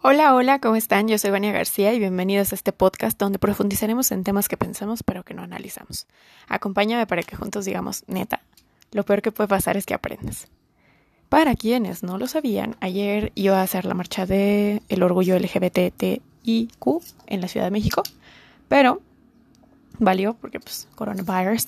Hola, hola, ¿cómo están? Yo soy Vania García y bienvenidos a este podcast donde profundizaremos en temas que pensamos pero que no analizamos. Acompáñame para que juntos digamos, neta, lo peor que puede pasar es que aprendes. Para quienes no lo sabían, ayer iba a hacer la marcha de el orgullo LGBTIQ en la Ciudad de México, pero valió porque pues coronavirus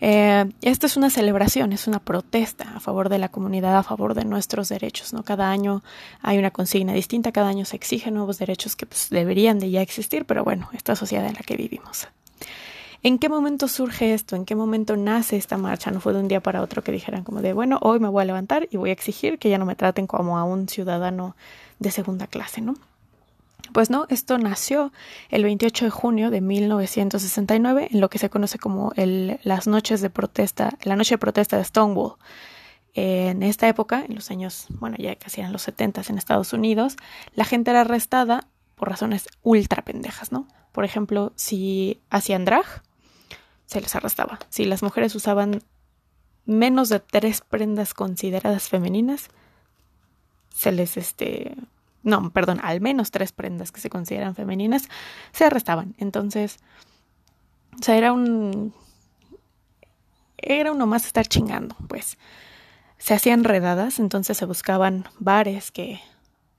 eh, esta es una celebración, es una protesta a favor de la comunidad, a favor de nuestros derechos. ¿no? Cada año hay una consigna distinta, cada año se exigen nuevos derechos que pues, deberían de ya existir, pero bueno, esta sociedad en la que vivimos. ¿En qué momento surge esto? ¿En qué momento nace esta marcha? No fue de un día para otro que dijeran como de, bueno, hoy me voy a levantar y voy a exigir que ya no me traten como a un ciudadano de segunda clase, ¿no? Pues no, esto nació el 28 de junio de 1969 en lo que se conoce como las noches de protesta, la noche de protesta de Stonewall. En esta época, en los años, bueno, ya casi eran los 70 en Estados Unidos, la gente era arrestada por razones ultra pendejas, ¿no? Por ejemplo, si hacían drag, se les arrestaba. Si las mujeres usaban menos de tres prendas consideradas femeninas, se les este no, perdón, al menos tres prendas que se consideran femeninas, se arrestaban. Entonces, o sea, era un... Era uno más estar chingando, pues. Se hacían redadas, entonces se buscaban bares que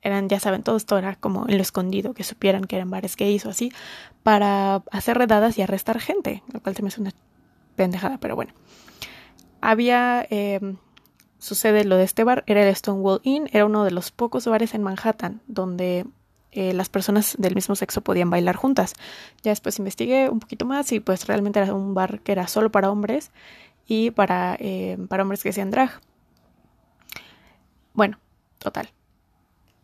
eran, ya saben, todo esto era como en lo escondido, que supieran que eran bares gays o así, para hacer redadas y arrestar gente, lo cual se me hace una pendejada, pero bueno. Había eh, sucede lo de este bar, era el Stonewall Inn, era uno de los pocos bares en Manhattan donde eh, las personas del mismo sexo podían bailar juntas. Ya después investigué un poquito más y pues realmente era un bar que era solo para hombres y para, eh, para hombres que hacían drag. Bueno, total.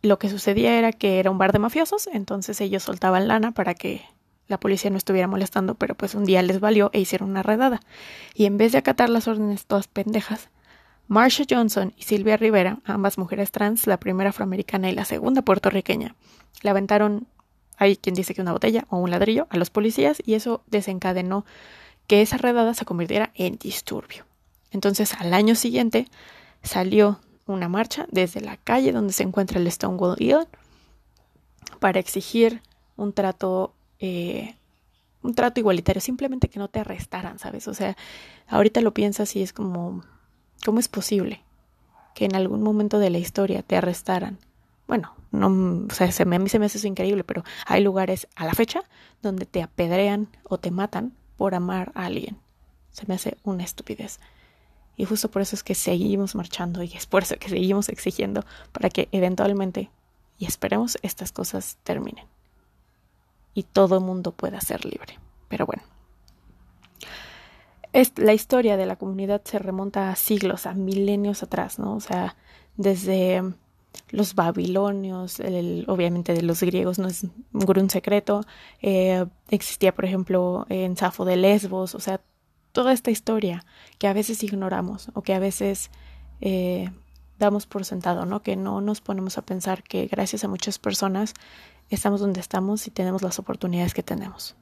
Lo que sucedía era que era un bar de mafiosos, entonces ellos soltaban lana para que la policía no estuviera molestando, pero pues un día les valió e hicieron una redada. Y en vez de acatar las órdenes todas pendejas, Marsha Johnson y Silvia Rivera, ambas mujeres trans, la primera afroamericana y la segunda puertorriqueña, le aventaron, hay quien dice que una botella o un ladrillo a los policías y eso desencadenó que esa redada se convirtiera en disturbio. Entonces, al año siguiente salió una marcha desde la calle donde se encuentra el Stonewall Inn para exigir un trato eh, un trato igualitario, simplemente que no te arrestaran, ¿sabes? O sea, ahorita lo piensas y es como ¿Cómo es posible que en algún momento de la historia te arrestaran? Bueno, no, o sea, se me, a mí se me hace eso increíble, pero hay lugares a la fecha donde te apedrean o te matan por amar a alguien. Se me hace una estupidez. Y justo por eso es que seguimos marchando y es por eso que seguimos exigiendo para que eventualmente, y esperemos, estas cosas terminen. Y todo el mundo pueda ser libre. Pero bueno la historia de la comunidad se remonta a siglos, a milenios atrás, ¿no? O sea, desde los babilonios, obviamente de los griegos no es un secreto, eh, existía por ejemplo en Safo de Lesbos, o sea, toda esta historia que a veces ignoramos o que a veces eh, damos por sentado, ¿no? Que no nos ponemos a pensar que gracias a muchas personas estamos donde estamos y tenemos las oportunidades que tenemos.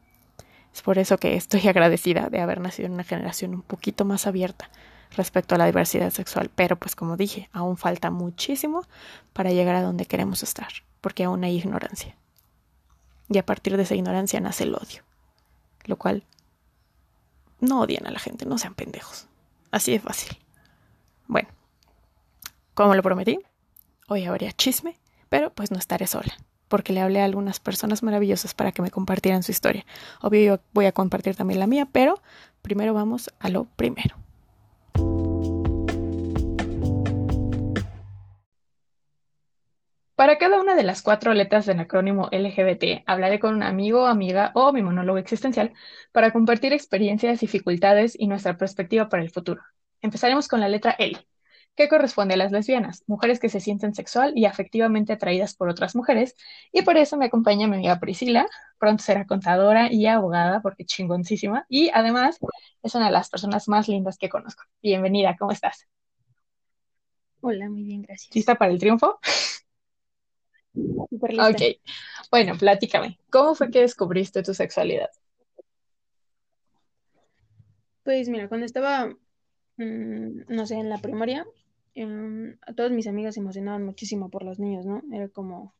Es por eso que estoy agradecida de haber nacido en una generación un poquito más abierta respecto a la diversidad sexual. Pero pues como dije, aún falta muchísimo para llegar a donde queremos estar, porque aún hay ignorancia. Y a partir de esa ignorancia nace el odio. Lo cual no odian a la gente, no sean pendejos. Así de fácil. Bueno, como lo prometí, hoy habría chisme, pero pues no estaré sola porque le hablé a algunas personas maravillosas para que me compartieran su historia. Obvio yo voy a compartir también la mía, pero primero vamos a lo primero. Para cada una de las cuatro letras del acrónimo LGBT, hablaré con un amigo, amiga o mi monólogo existencial para compartir experiencias, dificultades y nuestra perspectiva para el futuro. Empezaremos con la letra L, que corresponde a las lesbianas, mujeres que se sienten sexual y afectivamente atraídas por otras mujeres, y por eso me acompaña mi amiga Priscila, pronto será contadora y abogada, porque chingoncísima, y además es una de las personas más lindas que conozco. Bienvenida, ¿cómo estás? Hola, muy bien, gracias. ¿Lista para el triunfo? Super lista. Ok, bueno, platícame, ¿cómo fue que descubriste tu sexualidad? Pues mira, cuando estaba, mm, no sé, en la primaria, A todas mis amigas se emocionaban muchísimo por los niños, ¿no? Era como,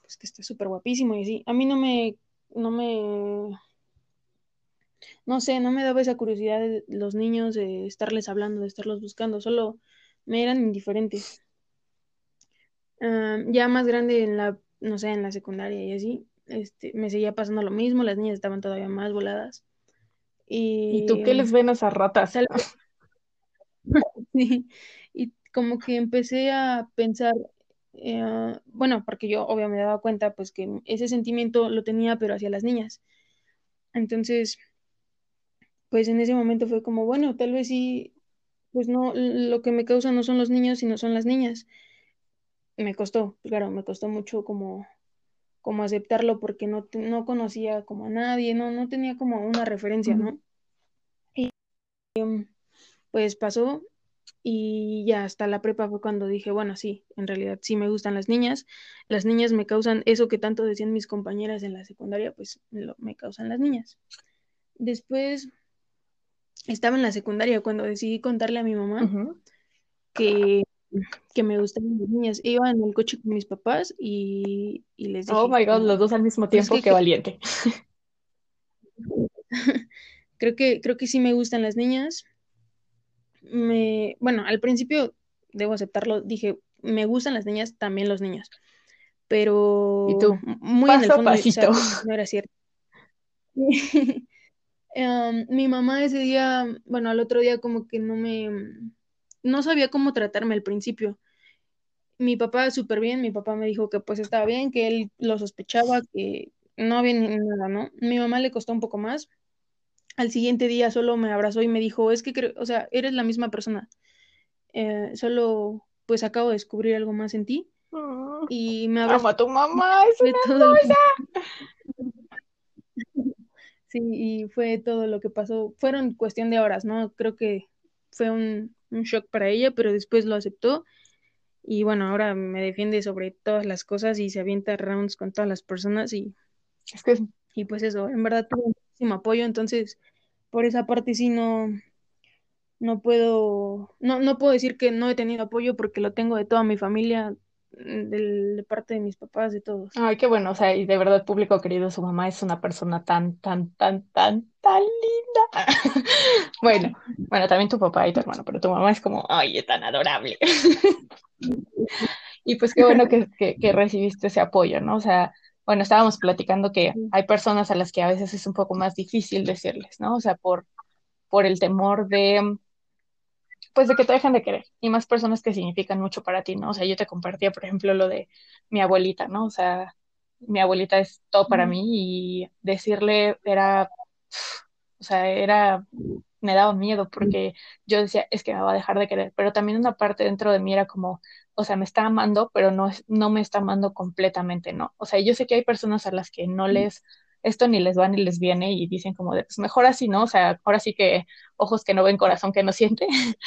pues que está súper guapísimo y así. A mí no me, no me, no sé, no me daba esa curiosidad de los niños de estarles hablando, de estarlos buscando, solo me eran indiferentes. Ya más grande en la, no sé, en la secundaria y así, este, me seguía pasando lo mismo, las niñas estaban todavía más voladas. ¿Y, ¿Y tú qué les ven a esas ratas? sí, como que empecé a pensar, eh, bueno, porque yo obviamente me daba cuenta pues que ese sentimiento lo tenía pero hacia las niñas. Entonces, pues en ese momento fue como, bueno, tal vez sí, pues no, lo que me causa no son los niños, sino son las niñas. Me costó, claro, me costó mucho como, como aceptarlo porque no, no conocía como a nadie, no, no tenía como una referencia, ¿no? Y pues pasó y ya hasta la prepa fue cuando dije, bueno, sí, en realidad sí me gustan las niñas. Las niñas me causan eso que tanto decían mis compañeras en la secundaria, pues me causan las niñas. Después estaba en la secundaria cuando decidí contarle a mi mamá que, que, me gustaban las niñas. Iba en el coche con mis papás y, les dije... Oh my god, los dos al mismo pues tiempo, qué valiente. creo que, creo que sí me gustan las niñas me, bueno, al principio, debo aceptarlo, dije, me gustan las niñas, también los niños. Pero ¿Y tú? muy en el fondo no era cierto. Em, mi mamá ese día, bueno, al otro día como que no me, no sabía cómo tratarme al principio. Mi papá súper bien, mi papá me dijo que pues estaba bien, que él lo sospechaba, que no había nada, ¿no? Mi mamá le costó un poco más, al siguiente día solo me abrazó y me dijo, es que, creo, o sea, eres la misma persona. Eh, solo, pues acabo de descubrir algo más en ti. Mm. y me abrazó. a tu mamá, es una Sí, y fue todo lo que pasó. Fueron cuestión de horas, ¿no? Creo que fue un, un shock para ella, pero después lo aceptó. Y bueno, ahora me defiende sobre todas las cosas y se avienta rounds con todas las personas y... Es que... Y pues eso, en verdad tuvo apoyo, entonces por esa parte sí no, no puedo, no, no puedo decir que no he tenido apoyo porque lo tengo de toda mi familia, mm, de, parte de mis papás, de todos. Ay, qué bueno, o sea, y de verdad, público querido, su mamá es una persona tan, tan, tan, tan, tan linda. bueno, bueno, también tu papá y tu hermano, pero tu mamá es como, ay, es tan adorable. y pues qué bueno que, que recibiste ese apoyo, ¿no? O sea, bueno, estábamos platicando que hay personas a las que a veces es un poco más difícil decirles, ¿no? O sea, por, por el temor de, pues de que te dejen de querer. Y más personas que significan mucho para ti, ¿no? O sea, yo te compartía, por ejemplo, lo de mi abuelita, ¿no? O sea, mi abuelita es todo para mí y decirle era, o sea, era, me daba miedo porque yo decía, es que me va a dejar de querer, pero también una parte dentro de mí era como, o sea, me está amando, pero no, no me está amando completamente, ¿no? O sea, yo sé que hay personas a las que no les, esto ni les va ni les viene y dicen como de, pues mejor así, ¿no? O sea, ahora sí que ojos que no ven, corazón que no siente.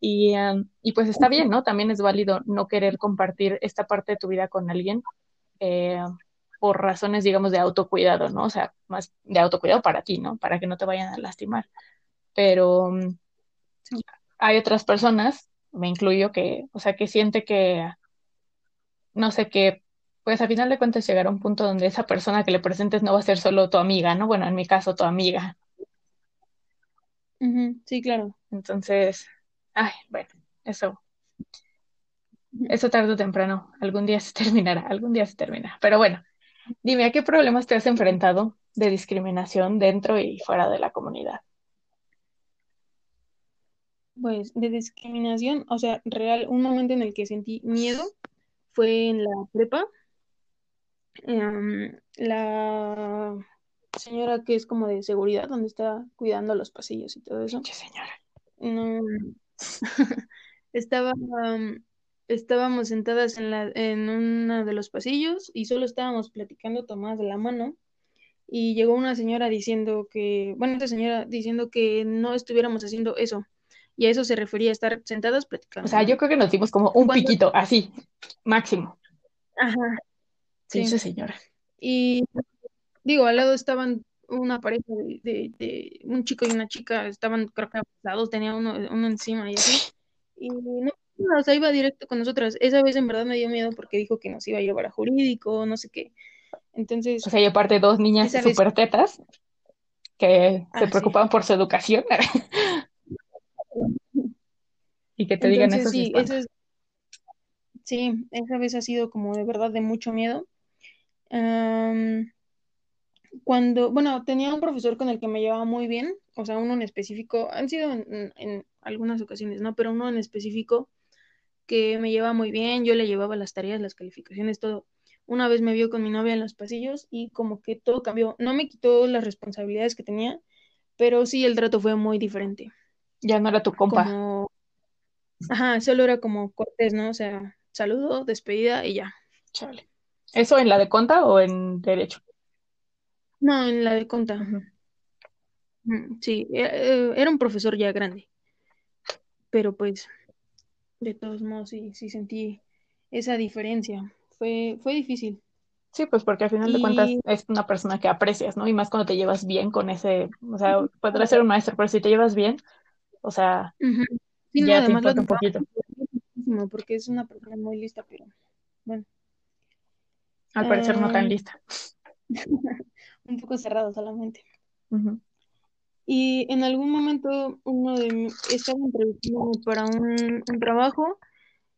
y, em, y pues está bien, ¿no? También es válido no querer compartir esta parte de tu vida con alguien. Eh, por razones, digamos, de autocuidado, ¿no? O sea, más de autocuidado para ti, ¿no? Para que no te vayan a lastimar. Pero hay otras personas me incluyo, que, o sea, que siente que, no sé, que pues a final de cuentas llegar a un punto donde esa persona que le presentes no va a ser solo tu amiga, ¿no? Bueno, en mi caso, tu amiga. Sí, claro. Entonces, ay, bueno, eso, eso tarde o temprano, algún día se terminará, algún día se termina. Pero bueno, dime, ¿a qué problemas te has enfrentado de discriminación dentro y fuera de la comunidad? Pues de discriminación, o sea, real, un momento en el que sentí miedo fue en la prepa. Em, la señora que es como de seguridad, donde está cuidando los pasillos y todo eso. ¿Qué señora? No, estaba, estábamos sentadas en, la, en uno de los pasillos y solo estábamos platicando tomadas de la mano y llegó una señora diciendo que, bueno, esta señora diciendo que no estuviéramos haciendo eso, y a eso se refería a estar sentados platicando. O sea, yo creo que nos dimos como un piquito, así, máximo. Ajá. Sí, sí, señora. Y digo, al lado estaban una pareja de, un chico y una chica, estaban creo que abrazados, tenía uno, uno encima y así. Y no, No, o sea, iba directo con nosotras. Esa vez en verdad me dio miedo porque dijo que nos iba a llevar a jurídico, no sé qué. Entonces. O sea, y aparte dos niñas súper tetas que se ah, preocupaban por su educación. y que te digan eso. Sí, es, sí, esa vez ha sido como de verdad de mucho miedo. cuando, bueno, tenía un profesor con el que me llevaba muy bien, o sea, uno en específico, han sido en, en algunas ocasiones, ¿no? Pero uno en específico que me lleva muy bien, yo le llevaba las tareas, las calificaciones, todo. Una vez me vio con mi novia en los pasillos y como que todo cambió. No me quitó las responsabilidades que tenía, pero sí el trato fue muy diferente. Ya no era tu compa. Ajá, solo era como cortés, ¿no? O sea, saludo, despedida y ya. Chale. ¿Eso en la de conta o en derecho? No, en la de conta. Sí, e, e, era un profesor ya grande. Pero pues de todos modos sí, sí sentí esa diferencia. Fue, fue difícil. Sí, pues porque al final de cuentas es una persona que aprecias, ¿no? Y más cuando te llevas bien con ese, o sea, podrás ser un maestro, pero si te llevas bien, o sea, ya te importa un poquito. Porque es una persona muy lista, pero bueno. Al parecer no tan em, lista. un poco cerrado solamente. Y en algún momento uno de estaba entrevistándome para un, trabajo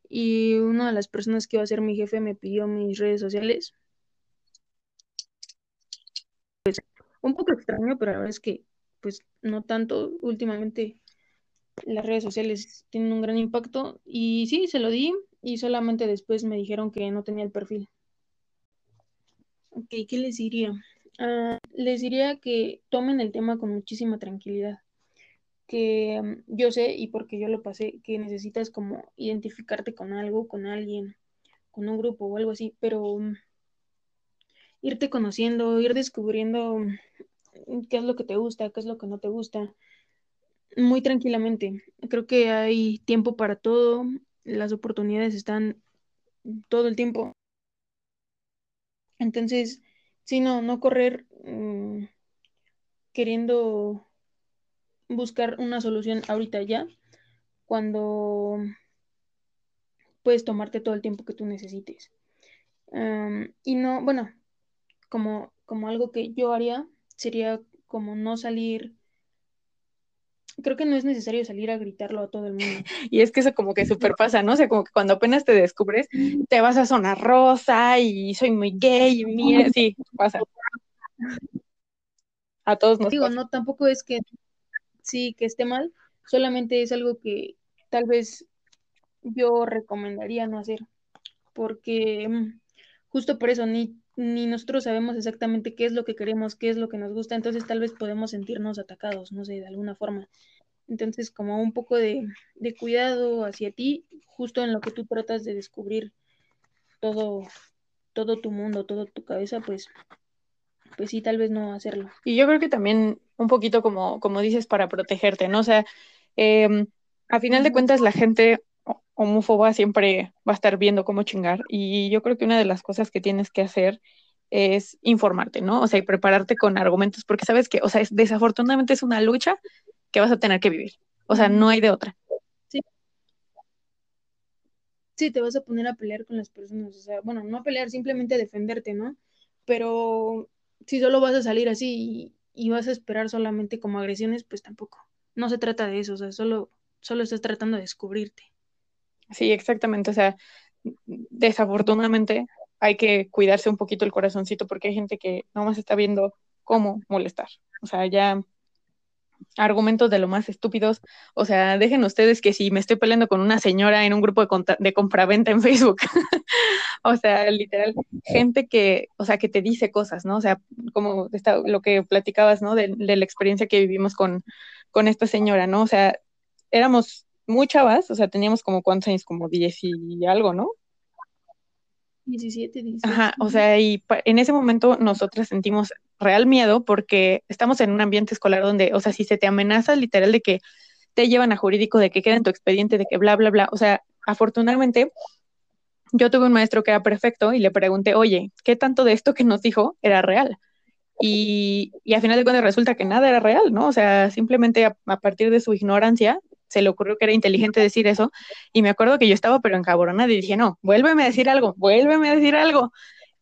y una de las personas que iba a ser mi jefe me pidió mis redes sociales. Pues un poco extraño, pero la verdad es que pues no tanto. Últimamente las redes sociales tienen un gran impacto y sí, se lo di y solamente después me dijeron que no tenía el perfil. Ok, ¿qué les diría? Ah, les diría que tomen el tema con muchísima tranquilidad. Que mm, yo sé, y porque yo lo pasé, que necesitas como identificarte con algo, con alguien, con un grupo o algo así, pero mm, irte conociendo, ir descubriendo mm, qué es lo que te gusta, qué es lo que no te gusta, muy tranquilamente. Creo que hay tiempo para todo, las oportunidades están todo el tiempo. Entonces, Sí, no, no correr mm, queriendo buscar una solución ahorita ya, cuando puedes tomarte todo el tiempo que tú necesites. y no, bueno, como, como algo que yo haría sería como no salir creo que no es necesario salir a gritarlo a todo el mundo. Y es que eso como que súper pasa, ¿no? O sea, como que cuando apenas te descubres, te vas a zona rosa y soy muy gay y mira, sí, pasa. A todos nos Digo, no, tampoco es que sí, que esté mal, solamente es algo que tal vez yo recomendaría no hacer, porque mm, justo por eso ni, ni nosotros sabemos exactamente qué es lo que queremos, qué es lo que nos gusta, entonces tal vez podemos sentirnos atacados, no sé, de alguna forma. Entonces, como un poco de, cuidado hacia ti, justo en lo que tú tratas de descubrir todo, todo tu mundo, toda tu cabeza, pues, pues sí, tal vez no hacerlo. Y yo creo que también un poquito como, como dices, para protegerte, ¿no? O sea, eh, a final de cuentas la gente homófoba siempre va a estar viendo cómo chingar y yo creo que una de las cosas que tienes que hacer es informarte, ¿no? O sea, y prepararte con argumentos porque sabes que, o sea, desafortunadamente es una lucha que vas a tener que vivir. O sea, no hay de otra. Sí. Sí, te vas a poner a pelear con las personas. O sea, bueno, no a pelear, simplemente a defenderte, ¿no? Pero si solo vas a salir así y, vas a esperar solamente como agresiones, pues tampoco. No se trata de eso, o sea, solo, solo estás tratando de descubrirte. Sí, exactamente. O sea, desafortunadamente hay que cuidarse un poquito el corazoncito porque hay gente que nomás está viendo cómo molestar. O sea, ya argumentos de lo más estúpidos. O sea, dejen ustedes que si me estoy peleando con una señora en un grupo de, de compraventa en Facebook, o sea, literal, gente que, o sea, que te dice cosas, ¿no? O sea, como lo que platicabas, ¿no? De, la experiencia que vivimos con, con esta señora, ¿no? O sea, éramos muy chavas, o sea, teníamos como cuántos años, como diez y algo, ¿no? 17, 18. Ajá, o sea, y en ese momento nosotras sentimos real miedo porque estamos en un ambiente escolar donde, o sea, si se te amenaza literal de que te llevan a jurídico, de que queda en tu expediente, de que bla, bla, bla, o sea, afortunadamente yo tuve un maestro que era perfecto y le pregunté, oye, ¿qué tanto de esto que nos dijo era real? Y, y a final de cuentas resulta que nada era real, ¿no? O sea, simplemente a, partir de su ignorancia se le ocurrió que era inteligente decir eso. Y me acuerdo que yo estaba pero encabronada y dije, no, vuélveme a decir algo, vuélveme a decir algo.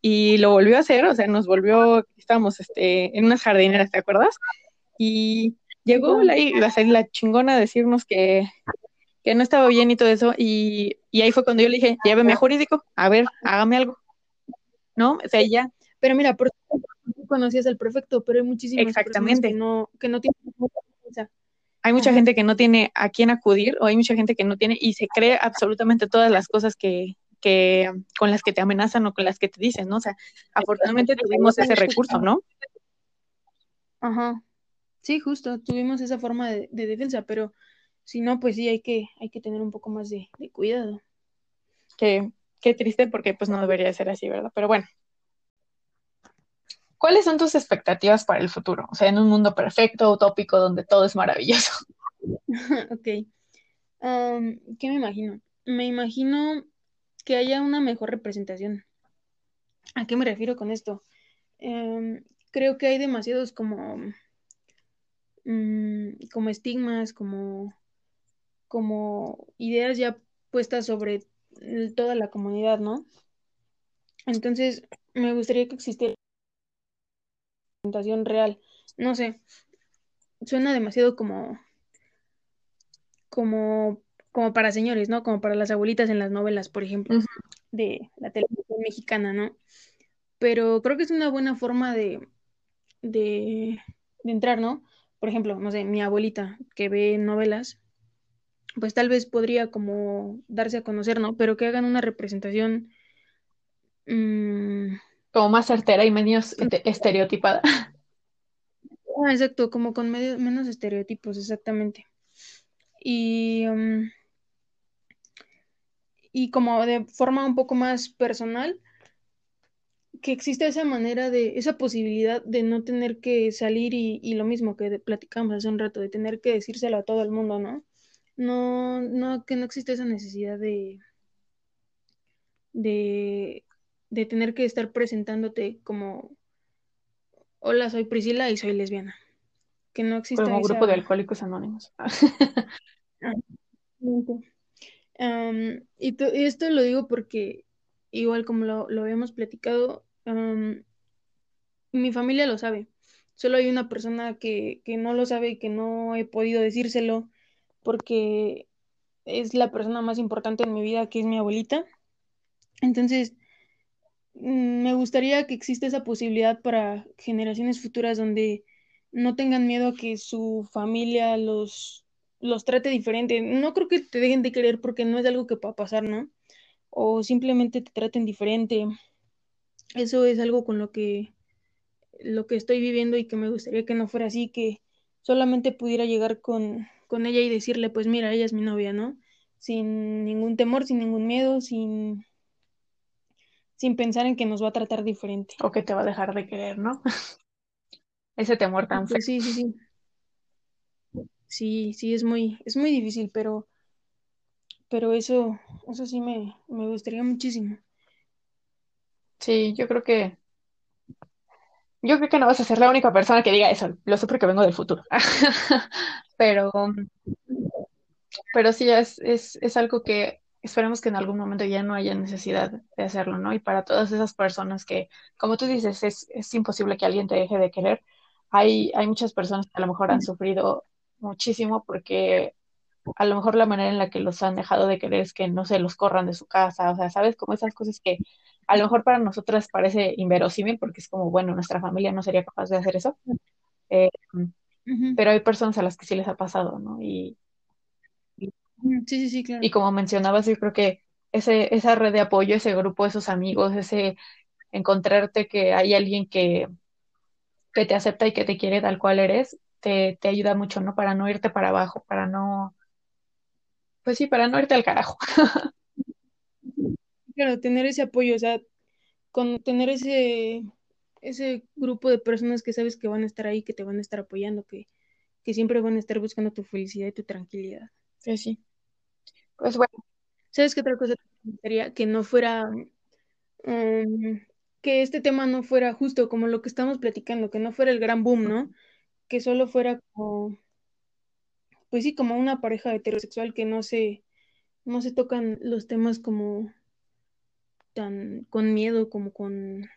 Y lo volvió a hacer, o sea, nos volvió, estábamos este, en unas jardineras, ¿te acuerdas? Y llegó la, la chingona a decirnos que, que no estaba bien y todo eso. Y, y ahí fue cuando yo le dije, lléveme a jurídico, a ver, hágame algo. ¿No? O sea, ya. Pero mira, por conocías al prefecto, pero hay muchísimas Exactamente. que no, que no tienen hay mucha gente que no tiene a quién acudir o hay mucha gente que no tiene y se cree absolutamente todas las cosas que, que con las que te amenazan o con las que te dicen, ¿no? O sea, afortunadamente tuvimos ese recurso, ¿no? Ajá. Sí, justo, tuvimos esa forma de, defensa, pero si no, pues sí hay que, hay que tener un poco más de, de cuidado. Qué, qué triste porque pues no debería ser así, ¿verdad? Pero bueno, ¿Cuáles son tus expectativas para el futuro? O sea, en un mundo perfecto, utópico, donde todo es maravilloso. ok. ¿Qué me imagino? Me imagino que haya una mejor representación. ¿A qué me refiero con esto? Em, creo que hay demasiados como, mm, como estigmas, como, como ideas ya puestas sobre toda la comunidad, ¿no? Entonces, me gustaría que existiera real. No sé, suena demasiado como, como, como para señores, ¿no? Como para las abuelitas en las novelas, por ejemplo, de la televisión mexicana, ¿no? Pero creo que es una buena forma de, de, de entrar, ¿no? Por ejemplo, no sé, mi abuelita que ve novelas, pues tal vez podría como darse a conocer, ¿no? Pero que hagan una representación mmm, como más certera y menos estereotipada. Ah, exacto, como con menos estereotipos, exactamente. Y, um, y como de forma un poco más personal, que existe esa manera de, esa posibilidad de no tener que salir y, y lo mismo que platicamos hace un rato, de tener que decírselo a todo el mundo, ¿no? No, no, que no existe esa necesidad de, de de tener que estar presentándote como, hola, soy Priscila y soy lesbiana. Que no existe. Como grupo de alcohólicos anónimos. y, esto lo digo porque, igual como lo, lo habíamos platicado, mi familia lo sabe. Solo hay una persona que, que no lo sabe y que no he podido decírselo porque es la persona más importante en mi vida, que es mi abuelita. Entonces, me gustaría que exista esa posibilidad para generaciones futuras donde no tengan miedo a que su familia los, los trate diferente. No creo que te dejen de querer porque no es algo que pueda pasar, ¿no? O simplemente te traten diferente. Eso es algo con lo que lo que estoy viviendo y que me gustaría que no fuera así, que solamente pudiera llegar con, con ella y decirle, pues mira, ella es mi novia, ¿no? Sin ningún temor, sin ningún miedo, sin sin pensar en que nos va a tratar diferente. O que te va a dejar de querer, ¿no? Ese temor tan pues Sí, sí, sí. Sí, sí, es muy, es muy difícil, pero, pero eso, eso sí me, me gustaría muchísimo. Sí, yo creo que, yo creo que no vas a ser la única persona que diga eso. Lo sé porque vengo del futuro. pero, pero sí es, es, es algo que esperemos que en algún momento ya no haya necesidad de hacerlo, ¿no? Y para todas esas personas que, como tú dices, es, es imposible que alguien te deje de querer, hay, hay muchas personas que a lo mejor han sufrido muchísimo porque a lo mejor la manera en la que los han dejado de querer es que no se los corran de su casa, o sea, ¿sabes? Como esas cosas que a lo mejor para nosotras parece inverosímil porque es como, bueno, nuestra familia no sería capaz de hacer eso, eh, pero hay personas a las que sí les ha pasado, ¿no? Y, Sí, sí, sí, claro. Y como mencionabas, yo creo que ese, esa red de apoyo, ese grupo, esos amigos, ese encontrarte que hay alguien que, que te acepta y que te quiere tal cual eres, te, te ayuda mucho, ¿no? Para no irte para abajo, para no, pues sí, para no irte al carajo. Claro, tener ese apoyo, o sea, con tener ese, ese grupo de personas que sabes que van a estar ahí, que te van a estar apoyando, que, que siempre van a estar buscando tu felicidad y tu tranquilidad. Sí, sí. Pues bueno. ¿Sabes qué otra cosa sería que no fuera, um, que este tema no fuera justo como lo que estamos platicando, que no fuera el gran boom, ¿no? Que solo fuera como, pues sí, como una pareja heterosexual que no se, no se tocan los temas como tan con miedo, como con...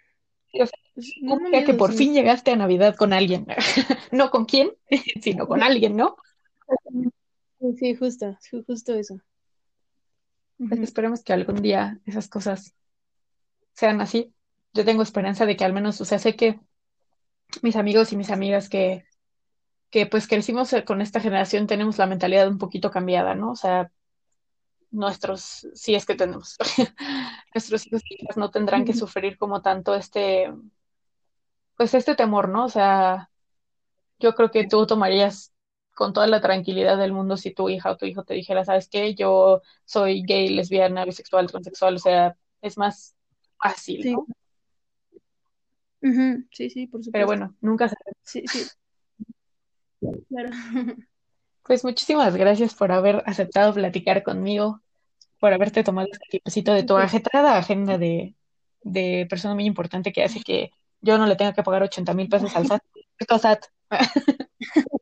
pues, que por fin llegaste a Navidad con alguien, no con quién, sino con alguien, ¿no? Sí, justo, justo eso. Pues esperemos que algún día esas cosas sean así. Yo tengo esperanza de que al menos, o sea, sé que mis amigos y mis amigas que, que pues crecimos con esta generación tenemos la mentalidad un poquito cambiada, ¿no? O sea, nuestros, si es que tenemos, nuestros hijos quizás no tendrán que sufrir como tanto este, pues este temor, ¿no? O sea, yo creo que tú tomarías con toda la tranquilidad del mundo si tu hija o tu hijo te dijera, ¿sabes qué? Yo soy gay, lesbiana, bisexual, transexual, o sea, es más fácil, sí. ¿no? Sí, sí, por supuesto. Pero bueno, nunca se... Sí, sí. Claro. Pues muchísimas gracias por haber aceptado platicar conmigo, por haberte tomado este tipecito de tu agitada agenda de, de persona muy importante que hace que yo no le tenga que pagar 80 mil pesos al SAT. SAT.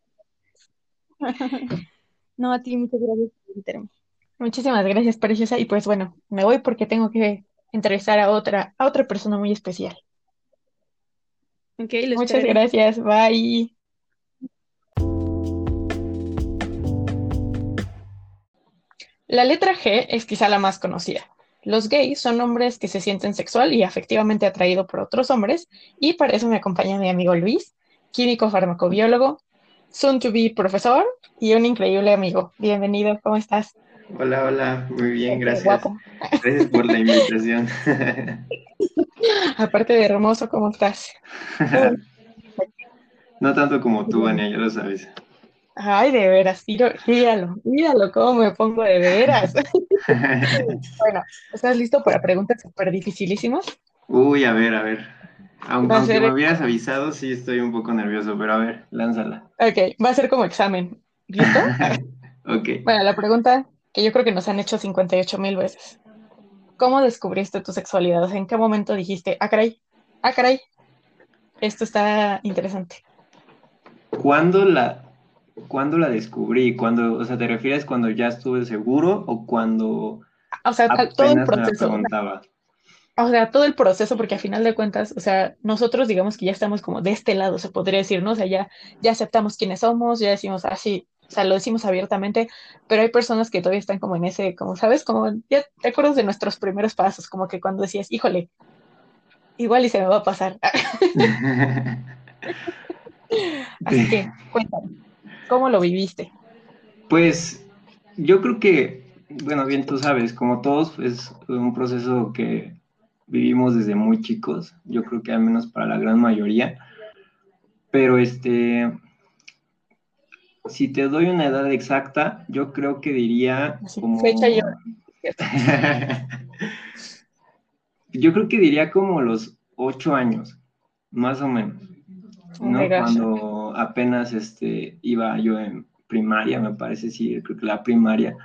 No, a ti muchas gracias por invitarme. Muchísimas gracias, preciosa. Y pues bueno, me voy porque tengo que entrevistar a otra, a otra persona muy especial. Ok, lo Muchas esperaré. gracias, bye. La letra G es quizá la más conocida. Los gays son hombres que se sienten sexual y afectivamente atraídos por otros hombres, y para eso me acompaña mi amigo Luis, químico farmacobiólogo, soon to be profesor y un increíble amigo. Bienvenido, ¿cómo estás? Hola, hola, muy bien, Qué gracias. guapo. Gracias por la invitación. Aparte de hermoso, ¿cómo estás? No tanto como tú, Ania, ya lo sabes. Ay, de veras, míralo, míralo cómo me pongo de veras. Bueno, ¿estás listo para preguntas súper dificilísimas? Uy, a ver, a ver. Aunque, aunque ser- me hubieras avisado, sí estoy un poco nervioso, pero a ver, lánzala. Ok, va a ser como examen. ¿Listo? Ok. Bueno, la pregunta que yo creo que nos han hecho 58 mil veces. ¿Cómo descubriste tu sexualidad? O sea, ¿en qué momento dijiste, ah, caray, ah, caray, esto está interesante? ¿Cuándo la, ¿Cuándo la descubrí? ¿Cuándo, o sea, ¿te refieres cuando ya estuve seguro o cuando O sea, todo el apenas me la proceso. preguntaba? O sea, todo el proceso, porque a final de cuentas, o sea, nosotros digamos que ya estamos como de este lado, se podría decir, ¿no? O sea, ya, ya aceptamos quiénes somos, ya decimos, ah, sí, o sea, lo decimos abiertamente, pero hay personas que todavía están como en ese, como, ¿sabes? Como, ya te acuerdas de nuestros primeros pasos, como que cuando decías, híjole, igual y se me va a pasar. Así que, cuéntame, ¿cómo lo viviste? Pues yo creo que, bueno, bien tú sabes, como todos, es un proceso que vivimos desde muy chicos, yo creo que al menos para la gran mayoría, pero este, si te doy una edad exacta, yo creo que diría como... fecha y yo creo que diría como los ocho años, más o menos. Oh ¿no? Cuando apenas este, iba yo en primaria, me parece, sí, creo que la primaria,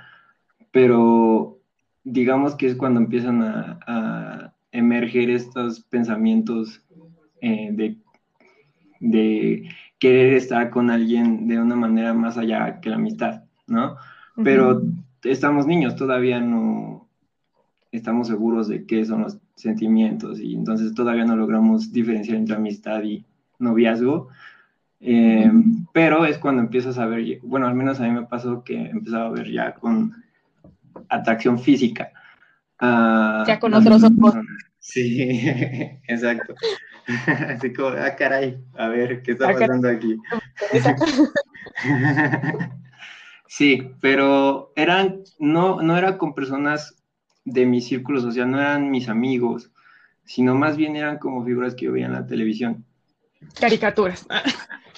pero digamos que es cuando empiezan a, a emerger estos pensamientos eh, de, de querer estar con alguien de una manera más allá que la amistad, ¿no? Pero estamos niños, todavía no estamos seguros de qué son los sentimientos y entonces todavía no logramos diferenciar entre amistad y noviazgo. Eh, pero es cuando empiezas a ver, bueno, al menos a mí me pasó que empezaba a ver ya con atracción física. A Ya con otros ojos. personas. Sí, exacto. Así como, ah, caray, a ver, ¿qué está Ah, caray. pasando aquí? Sí, pero eran, no, no era con personas de mi círculo social, no eran mis amigos, sino más bien eran como figuras que yo veía en la televisión. Caricaturas.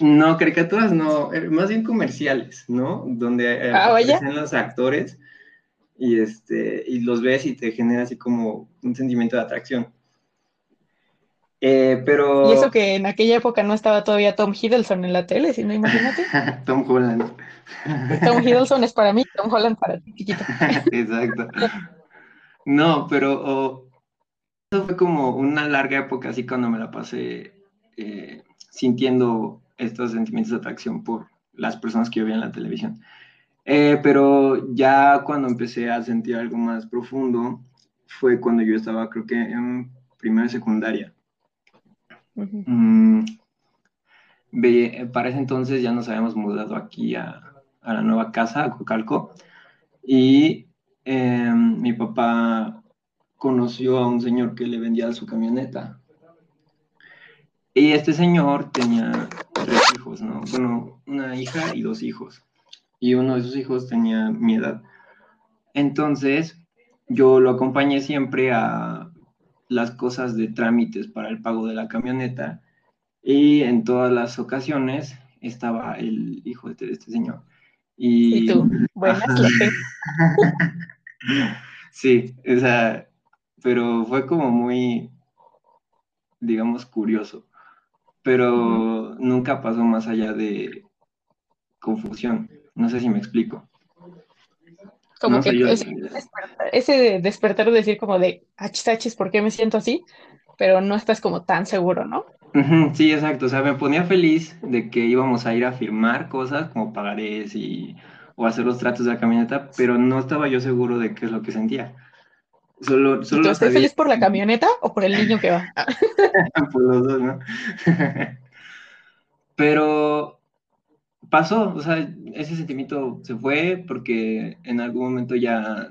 No, caricaturas no, er- más bien comerciales, ¿no? Donde eh, Ah, aparecen los actores y, este, y los ves y te genera así como un sentimiento de atracción. Eh, pero... Y eso que en aquella época no estaba todavía Tom Hiddleston en la tele, sino imagínate. Tom Holland. Tom Hiddleston es para mí, Tom Holland para ti, chiquito. Exacto. No, pero o, eso fue como una larga época así cuando me la pasé eh, sintiendo estos sentimientos de atracción por las personas que yo veía en la televisión. Eh, pero ya cuando empecé a sentir algo más profundo fue cuando yo estaba, creo que en primera secundaria. Mm, para ese entonces ya nos habíamos mudado aquí a, a la nueva casa, a Cocalco, y em, mi papá conoció a un señor que le vendía su camioneta. Y este señor tenía tres hijos, ¿no? Bueno, una hija y dos hijos. Y uno de sus hijos tenía mi edad. Entonces, yo lo acompañé siempre a las cosas de trámites para el pago de la camioneta. Y en todas las ocasiones estaba el hijo de este señor. Y, tú, buenas Sí, o sea, pero fue como muy, digamos, curioso pero nunca pasó más allá de confusión. No sé si me explico. Como que ese, despertar, de decir como de, achis, ¿por qué me siento así? Pero no estás como tan seguro, ¿no? sí, exacto. O sea, me ponía feliz de que íbamos a ir a firmar cosas como pagarés y, o hacer los tratos de la camioneta, pero no estaba yo seguro de qué es lo que sentía. Solo, solo ¿Estás feliz por la camioneta o por el niño que va? por los dos, ¿no? Pero pasó, o sea, ese sentimiento se fue porque en algún momento ya,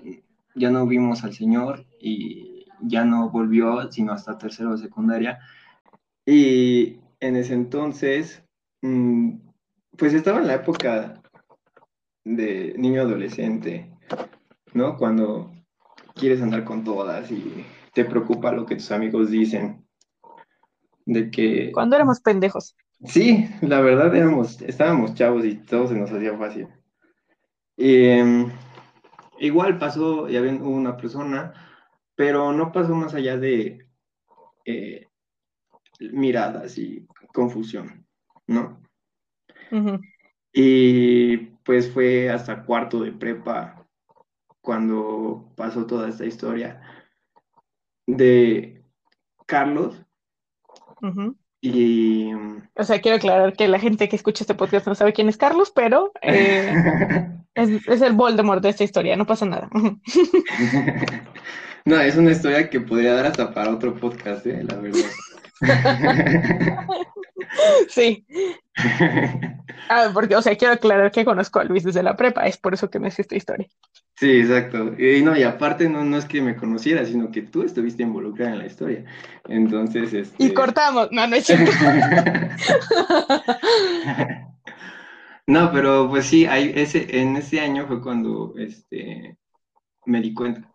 ya no vimos al Señor y ya no volvió, sino hasta tercero de secundaria. Y en ese entonces, mm, pues estaba en la época de niño adolescente, ¿no? Cuando quieres andar con todas y te preocupa lo que tus amigos dicen. De que... Cuando éramos pendejos. Sí, la verdad éramos, estábamos chavos y todo se nos hacía fácil. Em, igual pasó, ya ven, hubo una persona, pero no pasó más allá de eh, miradas y confusión, ¿no? Y pues fue hasta cuarto de prepa cuando pasó toda esta historia de Carlos. Y. O sea, quiero aclarar que la gente que escucha este podcast no sabe quién es Carlos, pero eh, es, es, el Voldemort de esta historia, no pasa nada. no, es una historia que podría dar hasta para otro podcast, ¿eh? la verdad. sí. Ah, porque, o sea, quiero aclarar que conozco a Luis desde la prepa, es por eso que me sé esta historia. Sí, exacto. Y no, y aparte no, no es que me conociera, sino que tú estuviste involucrada en la historia. Entonces, este... Y cortamos, no, no es cierto. no, pero pues sí, hay ese, en ese año fue cuando este, me di cuenta.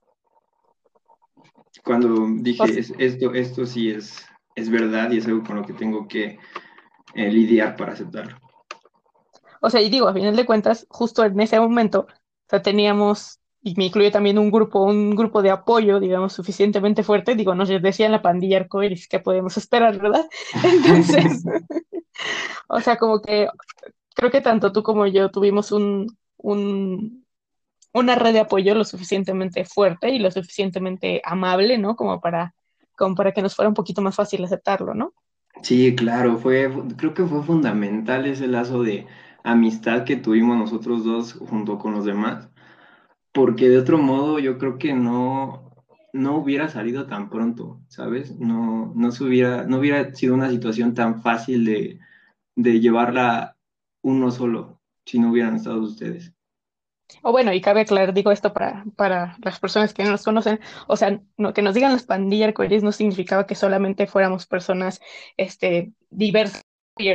Cuando dije, esto, esto sí es, es verdad y es algo con lo que tengo que eh, lidiar para aceptarlo. O sea, y digo, a final de cuentas, justo en ese momento, o sea, teníamos, y me incluye también un grupo, un grupo de apoyo, digamos, suficientemente fuerte, digo, nos decían la pandilla arcoiris, ¿qué podemos esperar, verdad? Entonces, o sea, como que creo que tanto tú como yo tuvimos un, un, una red de apoyo lo suficientemente fuerte y lo suficientemente amable, ¿no? Como para, como para que nos fuera un poquito más fácil aceptarlo, ¿no? Sí, claro, fue, creo que fue fundamental ese lazo de amistad que tuvimos nosotros dos junto con los demás, porque de otro modo yo creo que no, no hubiera salido tan pronto, ¿sabes? No, no, se hubiera, no hubiera sido una situación tan fácil de, de llevarla uno solo si no hubieran estado ustedes. O bueno, y cabe aclarar, digo esto para, para las personas que no nos conocen, o sea, no, que nos digan las pandillas arcoíris no significaba que solamente fuéramos personas este, diversas,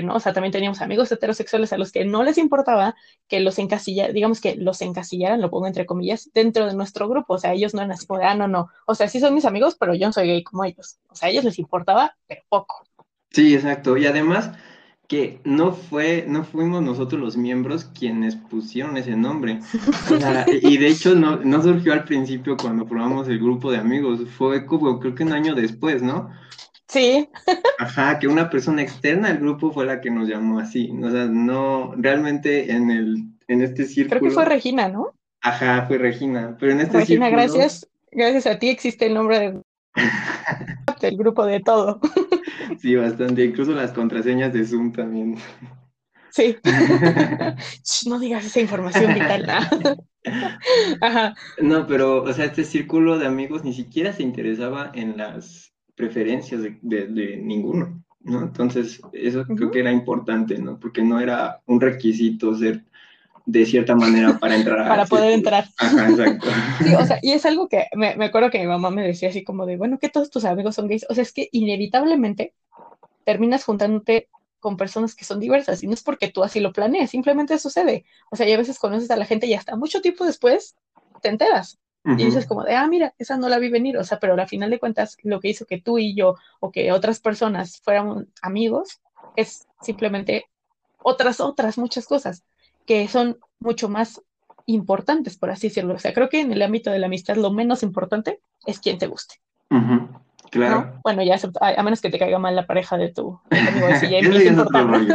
¿no? O sea, también teníamos amigos heterosexuales a los que no les importaba que los encasillaran, digamos que los encasillaran, lo pongo entre comillas, dentro de nuestro grupo, o sea, ellos no eran así ah, no, no, o sea, sí son mis amigos, pero yo no soy gay como ellos, o sea, a ellos les importaba, pero poco. Sí, exacto, y además que no fue, no fuimos nosotros los miembros quienes pusieron ese nombre. y de hecho no, no surgió al principio cuando formamos el grupo de amigos, fue como creo que un año después, ¿no? Sí. Ajá, que una persona externa al grupo fue la que nos llamó así. O sea, no, realmente en el, en este círculo. Creo que fue Regina, ¿no? Ajá, fue Regina. Pero en este Regina, gracias. Gracias a ti existe el nombre de del grupo de todo. Sí, bastante. Incluso las contraseñas de Zoom también. Sí. no digas esa información vital. Ajá. No, pero, o sea, este círculo de amigos ni siquiera se interesaba en las preferencias de, ninguno, ¿no? Entonces, eso creo que era importante, ¿no? Porque no era un requisito ser de cierta manera para entrar. para poder entrar. Ajá, exacto. Sí, o sea, y es algo que me, me, acuerdo que mi mamá me decía así como de, bueno, que todos tus amigos son gays. O sea, es que inevitablemente terminas juntándote con personas que son diversas y no es porque tú así lo planees, simplemente sucede. O sea, y a veces conoces a la gente y hasta mucho tiempo después te enteras. Y dices como de, ah, mira, esa no la vi venir, o sea, pero al final de cuentas lo que hizo que tú y yo o que otras personas fuéramos amigos es simplemente otras, otras, muchas cosas que son mucho más importantes, por así decirlo. O sea, creo que en el ámbito de la amistad lo menos importante es quien te guste. Claro. Bueno, ya a, menos que te caiga mal la pareja de tu, amigo, ya es importante.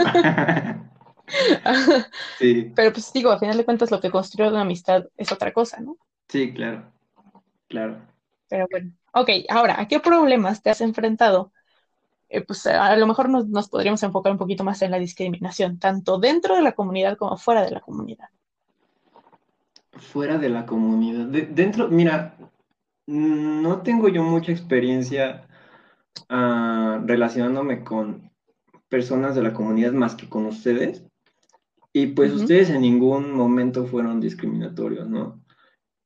sí. Pero pues digo, al final de cuentas lo que construye una amistad es otra cosa, ¿no? Sí, claro. Claro. Pero bueno. Ok, ahora, ¿a qué problemas te has enfrentado eh, pues a lo mejor nos, podríamos enfocar un poquito más en la discriminación, tanto dentro de la comunidad como fuera de la comunidad. Fuera de la comunidad. dentro, mira, no tengo yo mucha experiencia ah, relacionándome con personas de la comunidad más que con ustedes. Y pues ustedes en ningún momento fueron discriminatorios, ¿no?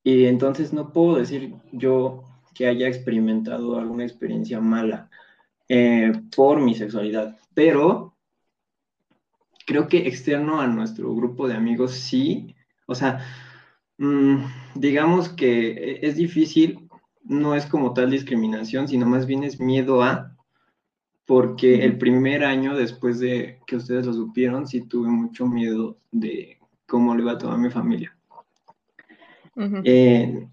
Y entonces no puedo decir yo que haya experimentado alguna experiencia mala. Eh, por mi sexualidad, pero creo que externo a nuestro grupo de amigos sí, o sea, mm, digamos que es difícil, no es como tal discriminación, sino más bien es miedo a, porque el primer año después de que ustedes lo supieron, sí tuve mucho miedo de cómo le iba a tomar mi familia. Eh,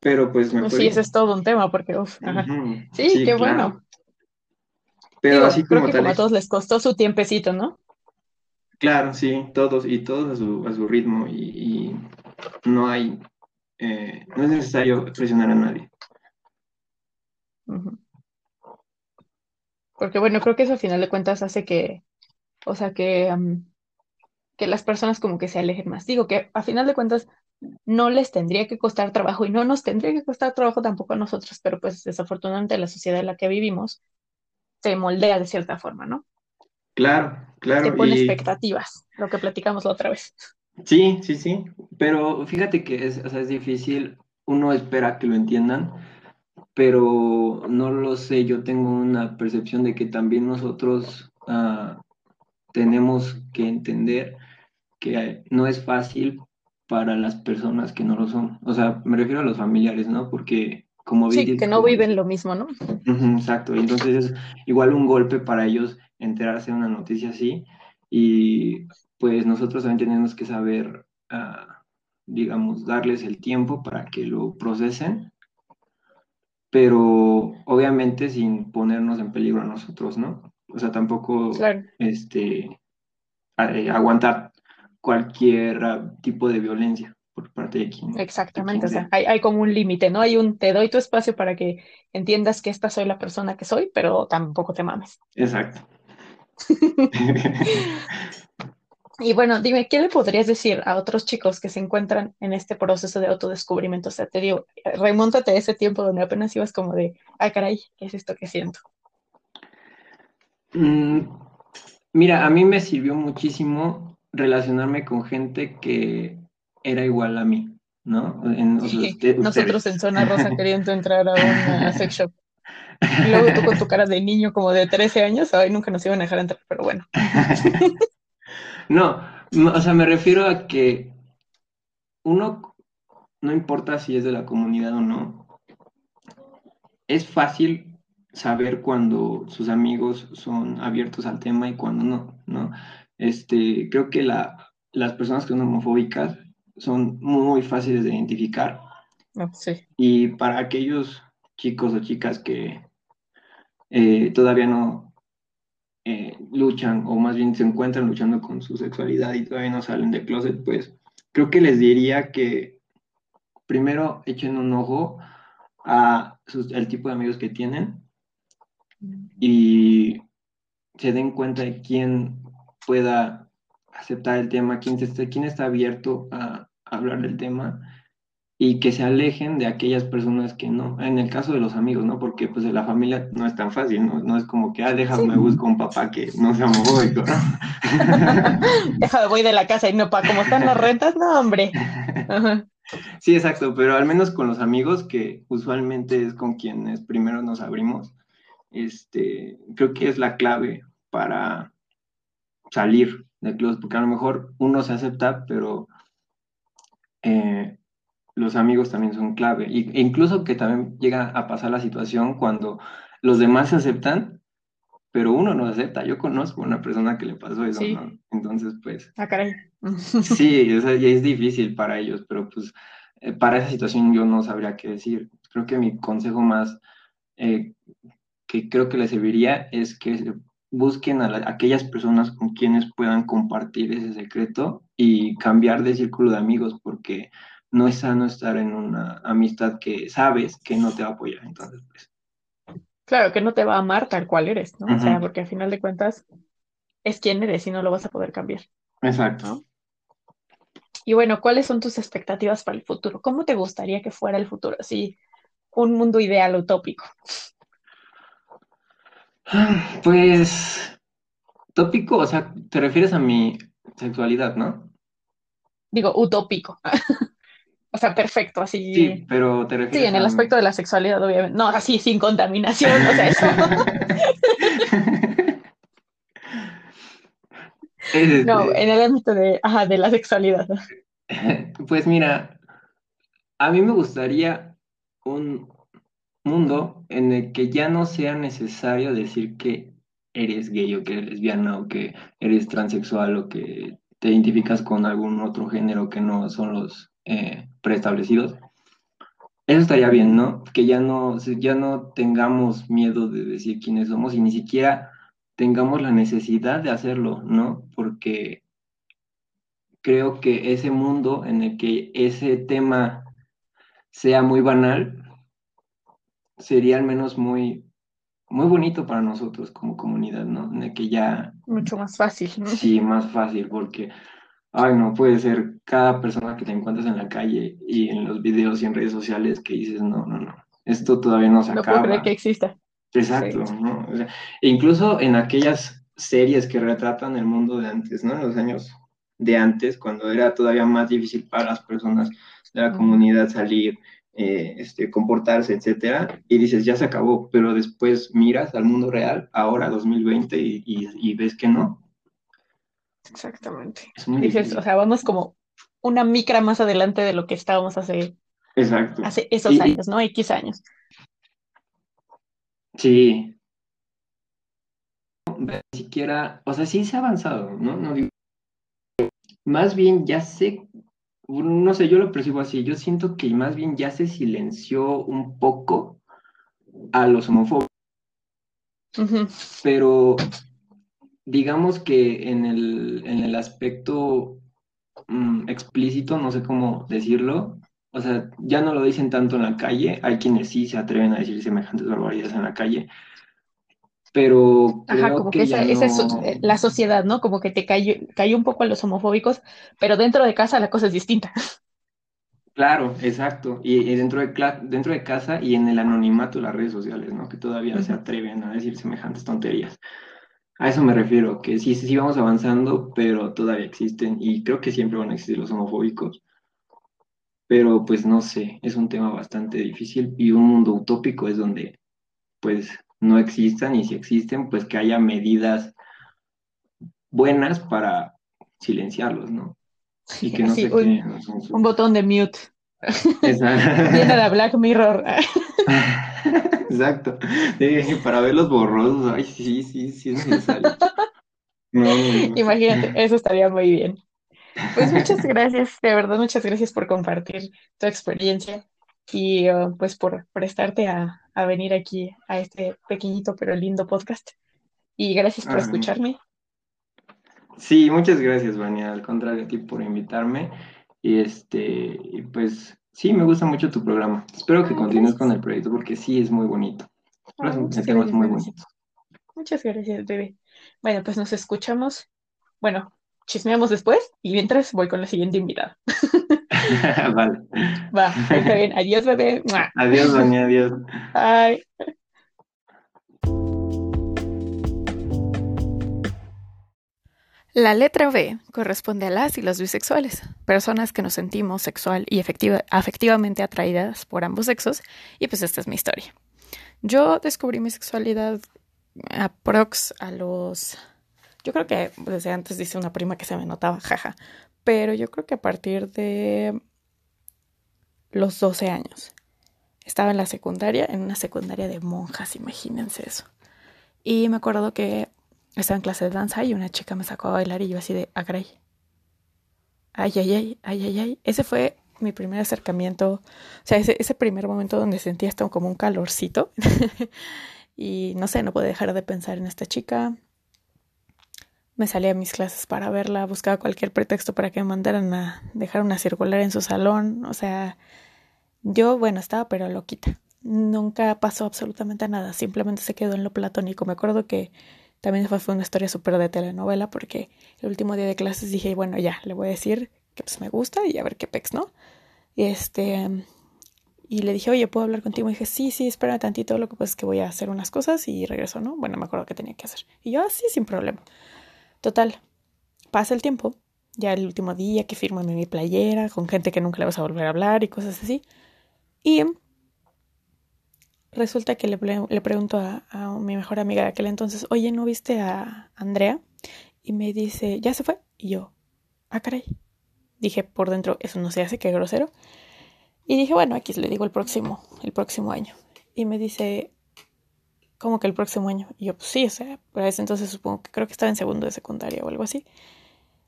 pero pues me pues Sí, ese es todo un tema, porque, sí, qué bueno. Pero así como creo que a todos les costó su tiempecito, ¿no? Claro, sí, todos, y todos a su, a su ritmo, y, no hay, eh, no es necesario presionar a nadie. Porque bueno, creo que eso al final de cuentas hace que, o sea, que, que las personas como que se alejen más. Digo que a final de cuentas no les tendría que costar trabajo y no nos tendría que costar trabajo tampoco a nosotros, pero pues desafortunadamente la sociedad en la que vivimos se moldea de cierta forma, ¿no? Claro, claro. Te pone expectativas, lo que platicamos la otra vez. Sí, sí, sí, pero fíjate que es, es difícil, uno espera que lo entiendan, pero no lo sé, yo tengo una percepción de que también nosotros ah, tenemos que entender que no es fácil para las personas que no lo son. O sea, me refiero a los familiares, ¿no? Porque como sí, que no viven lo mismo, ¿no? exacto, entonces es igual un golpe para ellos enterarse de una noticia así y pues nosotros también tenemos que saber, ah, digamos, darles el tiempo para que lo procesen, pero obviamente sin ponernos en peligro a nosotros, ¿no? O sea, tampoco este, aguantar cualquier ah, tipo de violencia por parte de quien. Exactamente, o sea, hay, hay, como un límite, ¿no? Hay un, te doy tu espacio para que entiendas que esta soy la persona que soy, pero tampoco te mames. Exacto. y bueno, dime, ¿qué le podrías decir a otros chicos que se encuentran en este proceso de autodescubrimiento? O sea, te digo, remóntate a ese tiempo donde apenas ibas como de, ah, caray, ¿qué es esto que siento? Mm, mira, a mí me sirvió muchísimo relacionarme con gente que era igual a mí, ¿no? nosotros en Zona Rosa queriendo entrar a una sex shop. Y luego tú con tu cara de niño como de 13 años, ay, nunca nos iban a dejar entrar, pero bueno. no, o sea, me refiero a que uno, no importa si es de la comunidad o no, es fácil saber cuando sus amigos son abiertos al tema y cuando no, ¿no? Este, creo que la, las personas que son homofóbicas son muy fáciles de identificar. Ah, y para aquellos chicos o chicas que eh, todavía no eh, luchan o más bien se encuentran luchando con su sexualidad y todavía no salen del closet, pues creo que les diría que primero echen un ojo a el tipo de amigos que tienen y se den cuenta de quién pueda aceptar el tema, quién, está, quién está abierto a, hablar del tema y que se alejen de aquellas personas que no, en el caso de los amigos, ¿no? Porque pues de la familia no es tan fácil, ¿no? No es como que, ah, déjame, busco un papá que no sea homofóbico, ¿no? déjame, voy de la casa y no, para como están las rentas, no, hombre. Sí, exacto, pero al menos con los amigos, que usualmente es con quienes primero nos abrimos, este, creo que es la clave para salir de closet, porque a lo mejor uno se acepta, pero eh, los amigos también son clave. e incluso que también llega a pasar la situación cuando los demás se aceptan, pero uno no acepta. Yo conozco una persona que le pasó eso, ¿no? Entonces, pues... Ah, caray. sí, es, es difícil para ellos, pero pues eh, para esa situación yo no sabría qué decir. Creo que mi consejo más eh, que creo que le serviría es que busquen a, aquellas personas con quienes puedan compartir ese secreto y cambiar de círculo de amigos, porque no es sano estar en una amistad que sabes que no te va a apoyar. Entonces, pues. Claro, que no te va a amar tal cual eres, ¿no? O sea, porque al final de cuentas es quien eres y no lo vas a poder cambiar. Exacto. Y bueno, ¿cuáles son tus expectativas para el futuro? ¿Cómo te gustaría que fuera el futuro? Así, un mundo ideal, utópico. Pues, tópico, o sea, te refieres a mi sexualidad, ¿no? Digo, utópico. o sea, perfecto, así. Sí, pero te refieres Sí, en el aspecto de la sexualidad, obviamente. No, así, sin contaminación, o sea, eso. no, este en el ámbito de, ajá, de la sexualidad. Pues mira, a mí me gustaría un, mundo en el que ya no sea necesario decir que eres gay o que eres lesbiana o que eres transexual o que te identificas con algún otro género que no son los eh, preestablecidos. Eso estaría bien, ¿no? Que ya no, ya no tengamos miedo de decir quiénes somos y ni siquiera tengamos la necesidad de hacerlo, ¿no? Porque creo que ese mundo en el que ese tema sea muy banal, sería al menos muy, muy bonito para nosotros como comunidad, ¿no? El que ya... Mucho más fácil, ¿no? Sí, más fácil, porque, ay, no puede ser cada persona que te encuentras en la calle y en los videos y en redes sociales que dices, no, no, no, esto todavía no se acaba. No puedo creer que exista. Exacto, ¿no? e incluso en aquellas series que retratan el mundo de antes, ¿no? En los años de antes, cuando era todavía más difícil para las personas de la comunidad salir, eh, este, comportarse, etcétera, y dices, ya se acabó, pero después miras al mundo real, ahora 2020, y, y, ves que no. Exactamente. Dices, o sea, vamos como una micra más adelante de lo que estábamos hace, Exacto. hace esos años, ¿no? X años. Sí. Ni siquiera, o sea, sí se ha avanzado, ¿no? no digo, más bien ya sé no sé, yo lo percibo así, yo siento que más bien ya se silenció un poco a los homófobos. Pero digamos que en el, aspecto mm, explícito, no sé cómo decirlo, o sea, ya no lo dicen tanto en la calle, hay quienes sí se atreven a decir semejantes barbaridades en la calle, pero Ajá, como que, esa, es eh, la sociedad, ¿no? Como que te cayó, un poco a los homofóbicos, pero dentro de casa la cosa es distinta. Claro, exacto. Y, dentro, de, dentro de casa y en el anonimato de las redes sociales, ¿no? Que todavía se atreven a decir semejantes tonterías. A eso me refiero, que sí, sí vamos avanzando, pero todavía existen y creo que siempre van a existir los homofóbicos. Pero pues no sé, es un tema bastante difícil y un mundo utópico es donde pues no existan y si existen, pues que haya medidas buenas para silenciarlos, ¿no? Y que no se un, un botón de mute. Viene de Black Mirror. Exacto. para ver los borrosos, ay, sí, sí, sí es necesario. Imagínate, eso estaría muy bien. Pues muchas gracias, de verdad, muchas gracias por compartir tu experiencia y uh, pues por prestarte a, a, venir aquí a este pequeñito pero lindo podcast. Y gracias por escucharme. Sí, muchas gracias, Vania. Al contrario, a ti por invitarme. Y este, pues sí, me gusta mucho tu programa. Espero que continúes con el proyecto porque sí es muy bonito. muchas gracias, muy bonito. Muchas gracias, bebé. Bueno, pues nos escuchamos. Bueno, chismeamos después y mientras voy con la siguiente invitada. vale. Va, está bien. Adiós, bebé. Adiós, doña, adiós. Bye. La letra B corresponde a las y los bisexuales, personas que nos sentimos sexual y efectiva, afectivamente atraídas por ambos sexos, y pues esta es mi historia. Yo descubrí mi sexualidad aprox a los... Yo creo que desde antes dice una prima que se me notaba, jaja, pero yo creo que a partir de los 12 años. Estaba en la secundaria, en una secundaria de monjas, imagínense eso. Y me acuerdo que estaba en clase de danza y una chica me sacó a bailar y yo así de, agray. Ay, ay, ay, ay, ay, ay. Ese fue mi primer acercamiento, o sea, ese, ese primer momento donde sentía esto como un calorcito. y no sé, no pude dejar de pensar en esta chica. Me salía a mis clases para verla, buscaba cualquier pretexto para que me mandaran a dejar una circular en su salón. O sea, yo, bueno, estaba pero loquita. Nunca pasó absolutamente nada, simplemente se quedó en lo platónico. Me acuerdo que también fue, una historia súper de telenovela porque el último día de clases dije, bueno, ya, le voy a decir que pues me gusta y a ver qué pex, ¿no? Y este, y le dije, oye, ¿puedo hablar contigo? Y dije, sí, sí, espera tantito, lo que pasa es que voy a hacer unas cosas y regreso, ¿no? Bueno, me acuerdo que tenía que hacer. Y yo, ah, sin problema. Total, pasa el tiempo, ya el último día que firmo mi playera con gente que nunca le vas a volver a hablar y cosas así. Y resulta que le, le pregunto a, a, mi mejor amiga de aquel entonces, oye, ¿no viste a Andrea? Y me dice, ¿ya se fue? Y yo, ah, caray. Dije por dentro, eso no se hace, qué grosero. Y dije, bueno, aquí le digo el próximo, el próximo año. Y me dice, ¿cómo que el próximo año? Y yo, pues sí, o sea, para ese entonces supongo que creo que estaba en segundo de secundaria o algo así.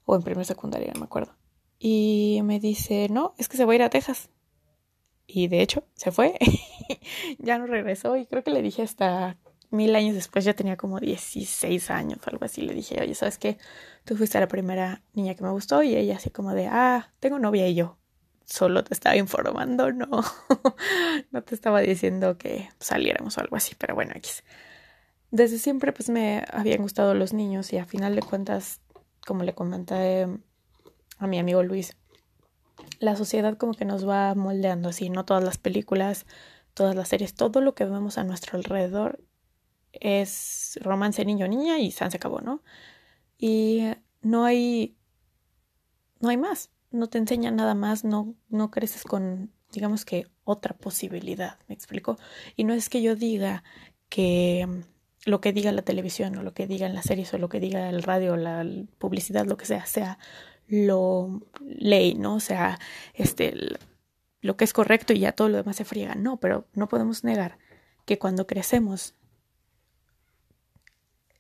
O en primer secundaria, no me acuerdo. Y me dice, no, es que se va a ir a Texas. Y de hecho, se fue. ya no regresó. Y creo que le dije hasta mil años después, ya tenía como 16 años o algo así. Le dije, oye, ¿sabes qué? Tú fuiste la primera niña que me gustó. Y ella así como de, ah, tengo novia y yo solo te estaba informando, no, no te estaba diciendo que saliéramos o algo así, pero bueno, aquí. Desde siempre pues me habían gustado los niños y a final de cuentas, como le comenté a mi amigo Luis, la sociedad como que nos va moldeando así, no todas las películas, todas las series, todo lo que vemos a nuestro alrededor es romance niño-niña y se acabó, ¿no? Y no hay, no hay más no te enseña nada más, no, no creces con, digamos que, otra posibilidad, ¿me explico? Y no es que yo diga que lo que diga la televisión o lo que diga en las series o lo que diga el radio, la publicidad, lo que sea, sea lo ley, ¿no? O sea, este, lo que es correcto y ya todo lo demás se friega. No, pero no podemos negar que cuando crecemos,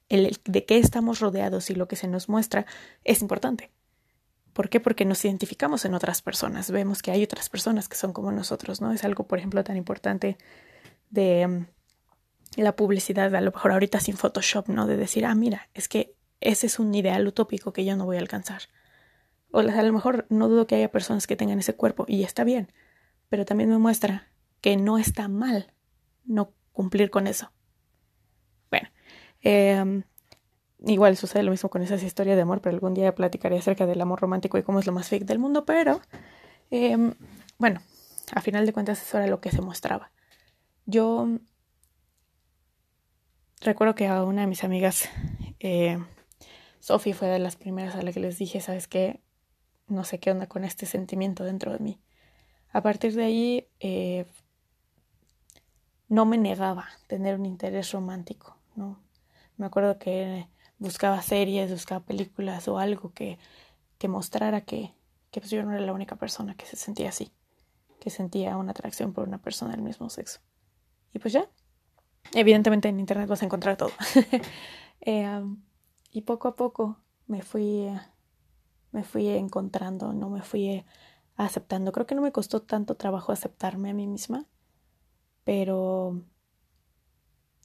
el de qué estamos rodeados y lo que se nos muestra es importante. ¿Por qué? Porque nos identificamos en otras personas, vemos que hay otras personas que son como nosotros, ¿no? Es algo, por ejemplo, tan importante de mm, la publicidad, a lo mejor ahorita sin Photoshop, ¿no? De decir, ah, mira, es que ese es un ideal utópico que yo no voy a alcanzar. O a lo mejor no dudo que haya personas que tengan ese cuerpo y está bien, pero también me muestra que no está mal no cumplir con eso. Bueno, eh, Igual sucede lo mismo con esas historias de amor, pero algún día platicaré acerca del amor romántico y cómo es lo más fake del mundo, pero em, bueno, a final de cuentas eso era lo que se mostraba. Yo recuerdo que a una de mis amigas, eh, Sophie, fue de las primeras a las que les dije, ¿sabes qué? No sé qué onda con este sentimiento dentro de mí. A partir de ahí, eh, no me negaba tener un interés romántico, ¿no? Me acuerdo que buscaba series, buscaba películas o algo que, que mostrara que, que pues yo no era la única persona que se sentía así, que sentía una atracción por una persona del mismo sexo. Y pues ya, evidentemente en internet vas a encontrar todo. eh, y poco a poco me fui, me fui encontrando, no me fui aceptando. Creo que no me costó tanto trabajo aceptarme a mí misma, pero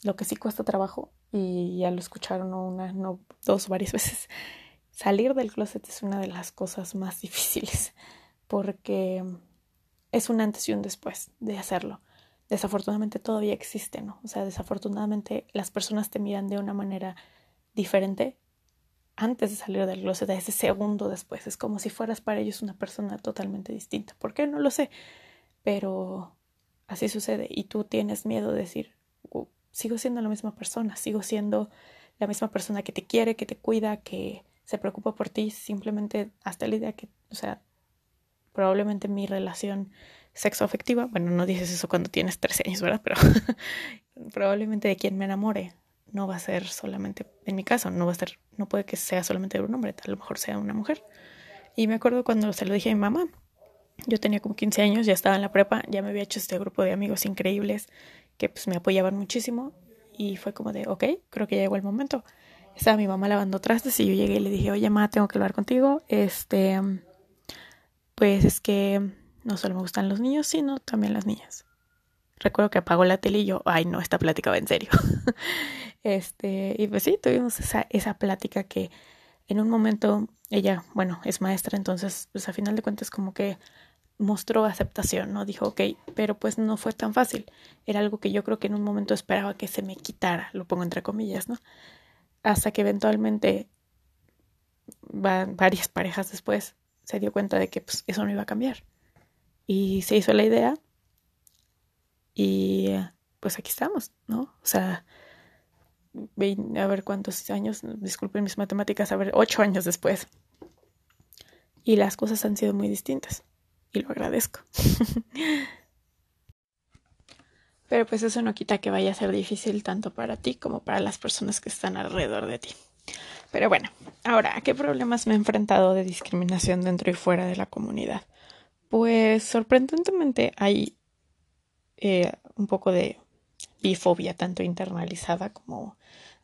lo que sí cuesta trabajo y ya lo escucharon una, no dos, varias veces. Salir del closet es una de las cosas más difíciles porque es un antes y un después de hacerlo. Desafortunadamente todavía existe, ¿no? O sea, desafortunadamente las personas te miran de una manera diferente antes de salir del closet, a ese segundo después. Es como si fueras para ellos una persona totalmente distinta. ¿Por qué? No lo sé. Pero así sucede. Y tú tienes miedo de decir, sigo siendo la misma persona, sigo siendo la misma persona que te quiere, que te cuida, que se preocupa por ti. Simplemente hasta la idea que, o sea, probablemente mi relación sexoafectiva, bueno, no dices eso cuando tienes 13 años, ¿verdad? Pero probablemente de quien me enamore no va a ser solamente, en mi caso, no va a ser, no puede que sea solamente de un hombre, a lo mejor sea una mujer. Y me acuerdo cuando se lo dije a mi mamá, yo tenía como 15 años, ya estaba en la prepa, ya me había hecho este grupo de amigos increíbles que pues me apoyaban muchísimo y fue como de, ok, creo que ya llegó el momento. Estaba mi mamá lavando trastes y yo llegué y le dije, oye, mamá, tengo que hablar contigo. Este, pues es que no solo me gustan los niños, sino también las niñas. Recuerdo que apagó la tele y yo, ay, no, esta plática va en serio. este, y pues sí, tuvimos esa, esa plática que en un momento ella, bueno, es maestra, entonces, pues a final de cuentas como que mostró aceptación, ¿no? Dijo, ok, pero pues no fue tan fácil. Era algo que yo creo que en un momento esperaba que se me quitara, lo pongo entre comillas, ¿no? Hasta que eventualmente varias parejas después se dio cuenta de que pues, eso no iba a cambiar. Y se hizo la idea y pues aquí estamos, ¿no? O sea, a ver cuántos años, disculpen mis matemáticas, a ver, ocho años después. Y las cosas han sido muy distintas y lo agradezco. Pero pues eso no quita que vaya a ser difícil tanto para ti como para las personas que están alrededor de ti. Pero bueno, ahora, ¿a qué problemas me he enfrentado de discriminación dentro y fuera de la comunidad? Pues sorprendentemente hay eh, un poco de bifobia, tanto internalizada como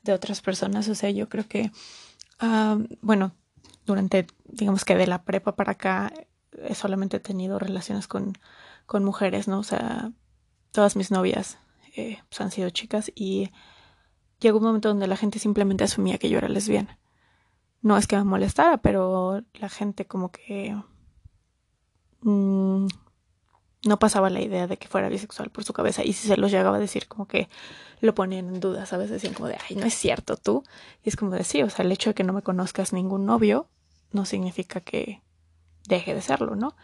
de otras personas. O sea, yo creo que, ah, bueno, durante, digamos que de la prepa para acá, he solamente tenido relaciones con, con mujeres, ¿no? O sea, todas mis novias eh, pues, han sido chicas y llegó un momento donde la gente simplemente asumía que yo era lesbiana. No es que me molestara, pero la gente como que mm, no pasaba la idea de que fuera bisexual por su cabeza y si se los llegaba a decir como que lo ponían en dudas, a veces decían como de, ay, no es cierto tú. Y es como de, sí, o sea, el hecho de que no me conozcas ningún novio no significa que deje de serlo, ¿no?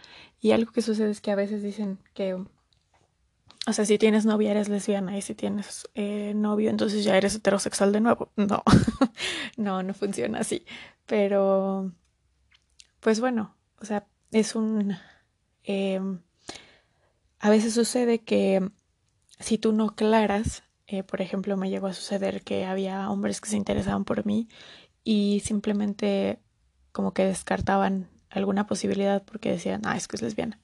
Y algo que sucede es que a veces dicen que, o sea, si tienes novia eres lesbiana y si tienes eh, novio entonces ya eres heterosexual de nuevo. No, no, no funciona así. Pero, pues bueno, o sea, es un... Eh, a veces sucede que si tú no aclaras, eh, por ejemplo, me llegó a suceder que había hombres que se interesaban por mí y simplemente como que descartaban alguna posibilidad porque decían, ah, es que es lesbiana.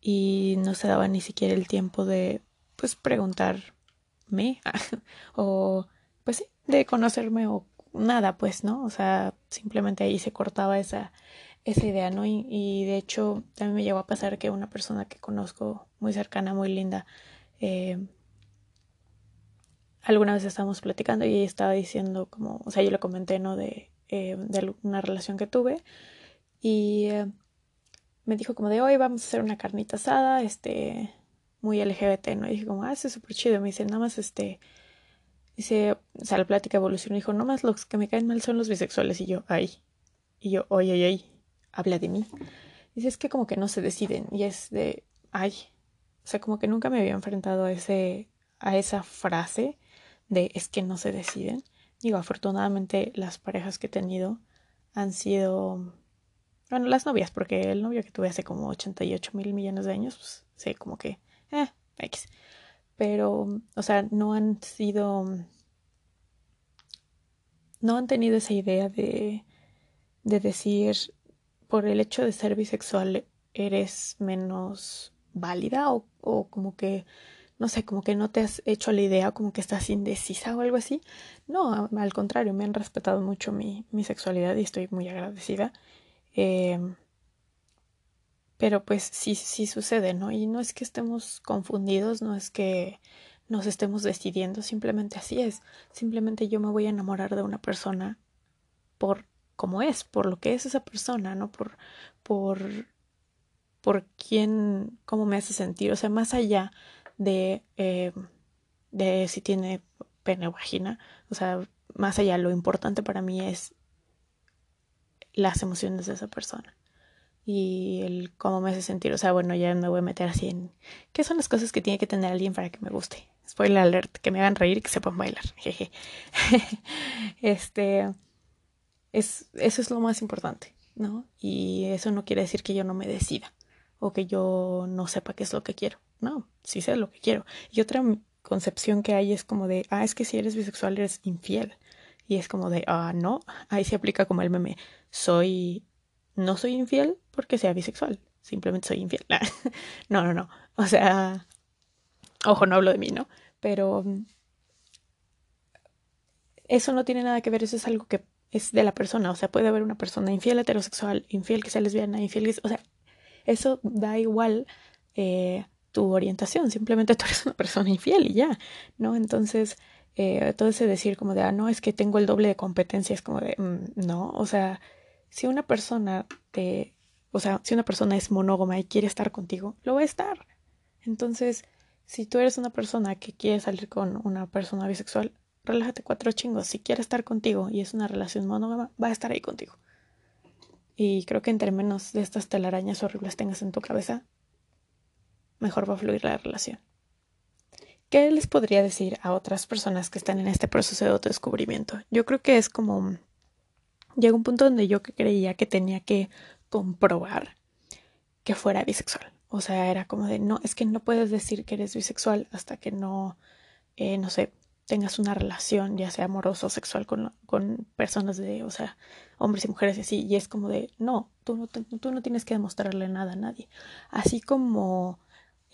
Y no se daba ni siquiera el tiempo de, pues, preguntarme o, pues sí, de conocerme o nada, pues, ¿no? O sea, simplemente ahí se cortaba esa, esa idea, ¿no? Y, de hecho, también me llegó a pasar que una persona que conozco muy cercana, muy linda, eh, alguna vez estábamos platicando y ella estaba diciendo como, o sea, yo le comenté, ¿no? De, eh, de una relación que tuve y eh, me dijo como de hoy vamos a hacer una carnita asada, este, muy LGBT, ¿no? Y dije como, ah, es súper chido. Me dice, nada más este, dice, o sea, la plática evolucionó. Dijo, no más los que me caen mal son los bisexuales. Y yo, ay. Y yo, oye, oye, habla de mí. Dice, es que como que no se deciden. Y es de, ay. O sea, como que nunca me había enfrentado a ese, a esa frase de es que no se deciden. Digo, afortunadamente las parejas que he tenido han sido bueno, las novias, porque el novio que tuve hace como 88 mil millones de años, pues sí, como que, eh, X. Pero, o sea, no han sido, no han tenido esa idea de, de decir, por el hecho de ser bisexual eres menos válida o, o como que, no sé, como que no te has hecho la idea, como que estás indecisa o algo así. No, al contrario, me han respetado mucho mi, mi sexualidad y estoy muy agradecida. Em, pero pues sí, sí sucede, ¿no? Y no es que estemos confundidos, no es que nos estemos decidiendo, simplemente así es. Simplemente yo me voy a enamorar de una persona por cómo es, por lo que es esa persona, ¿no? Por, por, por quién, cómo me hace sentir. O sea, más allá de, eh, de si tiene pene o vagina, o sea, más allá, lo importante para mí es las emociones de esa persona y el cómo me hace sentir. O sea, bueno, ya me voy a meter así en qué son las cosas que tiene que tener alguien para que me guste. Spoiler alert, que me hagan reír y que sepan bailar. Jeje. este es eso es lo más importante, ¿no? Y eso no quiere decir que yo no me decida o que yo no sepa qué es lo que quiero. No, sí sé lo que quiero. Y otra concepción que hay es como de, ah, es que si eres bisexual eres infiel. Y es como de, ah, no, ahí se aplica como el meme, soy no soy infiel porque sea bisexual, simplemente soy infiel. no, no, no. O sea, ojo, no hablo de mí, ¿no? Pero mm, eso no tiene nada que ver, eso es algo que es de la persona. O sea, puede haber una persona infiel heterosexual, infiel que sea lesbiana, infiel que... O sea, eso da igual eh, tu orientación, simplemente tú eres una persona infiel y ya, ¿no? Entonces, eh, todo ese decir como de, ah, no, es que tengo el doble de competencia, es como de, mm, no, o sea, si una persona te, o sea, si una persona es monógama y quiere estar contigo, lo va a estar. Entonces, si tú eres una persona que quiere salir con una persona bisexual, relájate cuatro chingos. Si quiere estar contigo y es una relación monógama, va a estar ahí contigo. Y creo que entre menos de estas telarañas horribles tengas en tu cabeza, mejor va a fluir la relación. ¿Qué les podría decir a otras personas que están en este proceso de autodescubrimiento? Yo creo que es como llegó un punto donde yo creía que tenía que comprobar que fuera bisexual. O sea, era como de, no, es que no puedes decir que eres bisexual hasta que no, eh, no sé, tengas una relación, ya sea amorosa o sexual, con, con personas de, o sea, hombres y mujeres y así. Y es como de, no, tú no, tú no tienes que demostrarle nada a nadie. Así como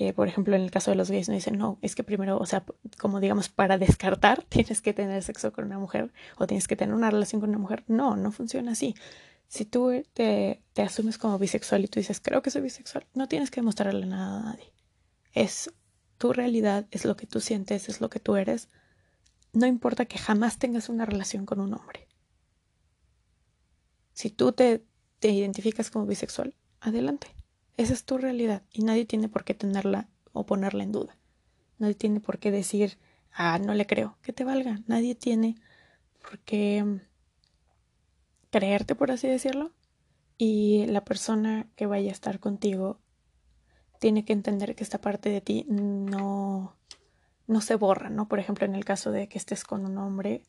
eh, por ejemplo, en el caso de los gays, no dicen, no, es que primero, o sea, como digamos, para descartar, tienes que tener sexo con una mujer o tienes que tener una relación con una mujer. No, no funciona así. Si tú te, te asumes como bisexual y tú dices, creo que soy bisexual, no tienes que demostrarle nada a nadie. Es tu realidad, es lo que tú sientes, es lo que tú eres. No importa que jamás tengas una relación con un hombre. Si tú te, te identificas como bisexual, adelante. Esa es tu realidad y nadie tiene por qué tenerla o ponerla en duda. Nadie tiene por qué decir, ah, no le creo, que te valga. Nadie tiene por qué mm, creerte, por así decirlo. Y la persona que vaya a estar contigo tiene que entender que esta parte de ti no, no se borra, ¿no? Por ejemplo, en el caso de que estés con un hombre,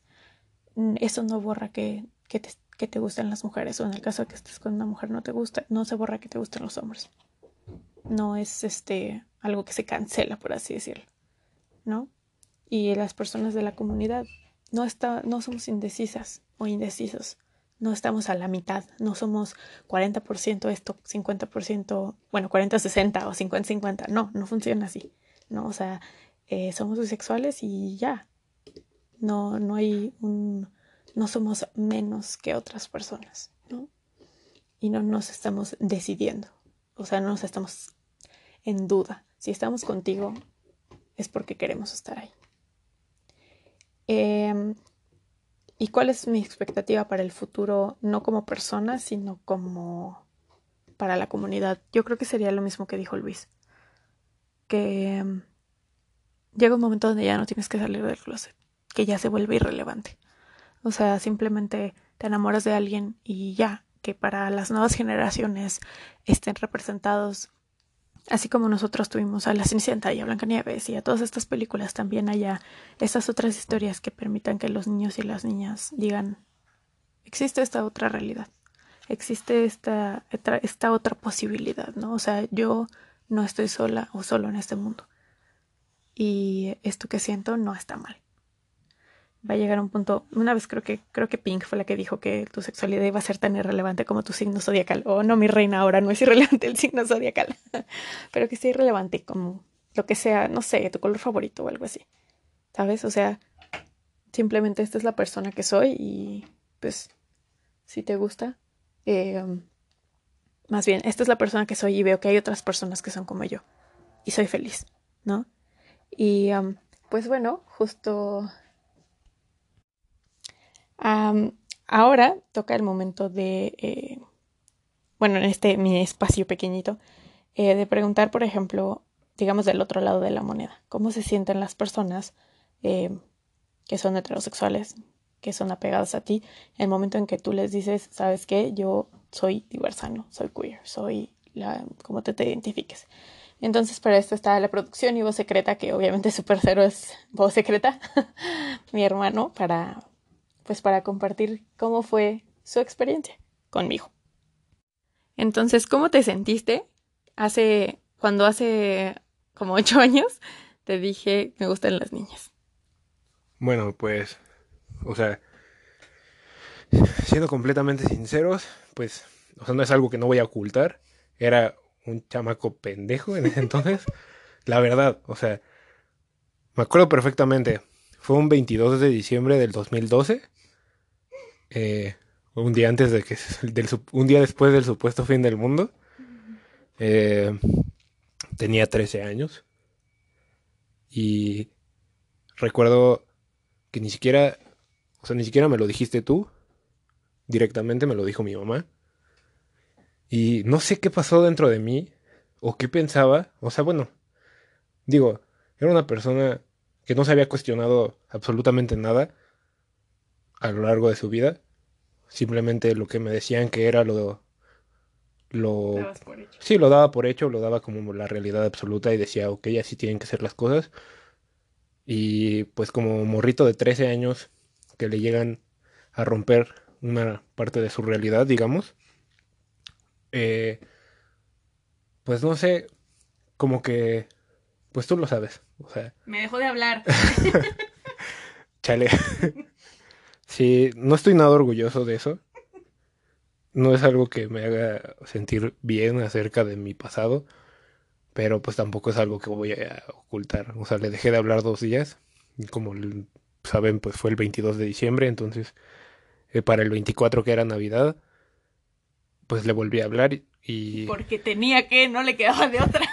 mm, eso no borra que, que te que te gusten las mujeres o en el caso de que estés con una mujer no te gusta, no se borra que te gusten los hombres. No es este algo que se cancela, por así decirlo, ¿no? Y las personas de la comunidad no está, no somos indecisas o indecisos. No estamos a la mitad, no somos 40% esto, 50%, bueno, 40-60 o 50-50. No, no funciona así. No, o sea, eh, somos bisexuales y ya. No, no hay un, no somos menos que otras personas, ¿no? Y no nos estamos decidiendo, o sea, no nos estamos en duda. Si estamos contigo es porque queremos estar ahí. Em, ¿Y cuál es mi expectativa para el futuro, no como persona, sino como para la comunidad? Yo creo que sería lo mismo que dijo Luis, que em, llega un momento donde ya no tienes que salir del closet, que ya se vuelve irrelevante. O sea, simplemente te enamoras de alguien y ya, que para las nuevas generaciones estén representados, así como nosotros tuvimos a La Cenicienta y a Blancanieves y a todas estas películas, también haya esas otras historias que permitan que los niños y las niñas digan, existe esta otra realidad, existe esta, esta otra posibilidad, ¿no? O sea, yo no estoy sola o solo en este mundo. Y esto que siento no está mal va a llegar un punto. Una vez creo que creo que Pink fue la que dijo que tu sexualidad iba a ser tan irrelevante como tu signo zodiacal. O no, mi reina, ahora no es irrelevante el signo zodiacal, pero que sea irrelevante como lo que sea, no sé, tu color favorito o algo así. ¿Sabes? O sea, simplemente esta es la persona que soy y pues si te gusta, eh, más bien, esta es la persona que soy y veo que hay otras personas que son como yo y soy feliz, ¿no? Y pues bueno, justo ahora toca el momento de, eh, bueno, en este mi espacio pequeñito, eh, de preguntar, por ejemplo, digamos del otro lado de la moneda, cómo se sienten las personas eh, que son heterosexuales, que son apegadas a ti, el momento en que tú les dices, sabes qué, yo soy diversano, soy queer, soy la, como te, te identifiques. Entonces para esto está la producción y voz secreta, que obviamente Super Cero es voz secreta, mi hermano, para pues para compartir cómo fue su experiencia conmigo. Entonces, ¿cómo te sentiste hace cuando hace como ocho años te dije me gustan las niñas? Bueno, pues, o sea, siendo completamente sinceros, pues, o sea, no es algo que no voy a ocultar. Era un chamaco pendejo en ese entonces. La verdad, o sea, me acuerdo perfectamente. Fue un 22 de diciembre del 2012. Eh, un día antes de que un día después del supuesto fin del mundo. Eh, tenía 13 años. Y recuerdo que ni siquiera, o sea, ni siquiera me lo dijiste tú. Directamente me lo dijo mi mamá. Y no sé qué pasó dentro de mí o qué pensaba. O sea, bueno, digo, era una persona que no se había cuestionado absolutamente nada a lo largo de su vida. Simplemente lo que me decían que era lo... lo sí, lo daba por hecho, lo daba como la realidad absoluta y decía, ok, así tienen que ser las cosas. Y pues como morrito de 13 años que le llegan a romper una parte de su realidad, digamos, eh, pues no sé, como que, pues tú lo sabes, o sea. Me dejó de hablar. Chale. sí, no estoy nada orgulloso de eso. No es algo que me haga sentir bien acerca de mi pasado, pero pues tampoco es algo que voy a ocultar. O sea, le dejé de hablar dos días, como saben, pues fue el 22 de diciembre, entonces eh, para el 24 que era Navidad, pues le volví a hablar y... Porque tenía que, no le quedaba de otra.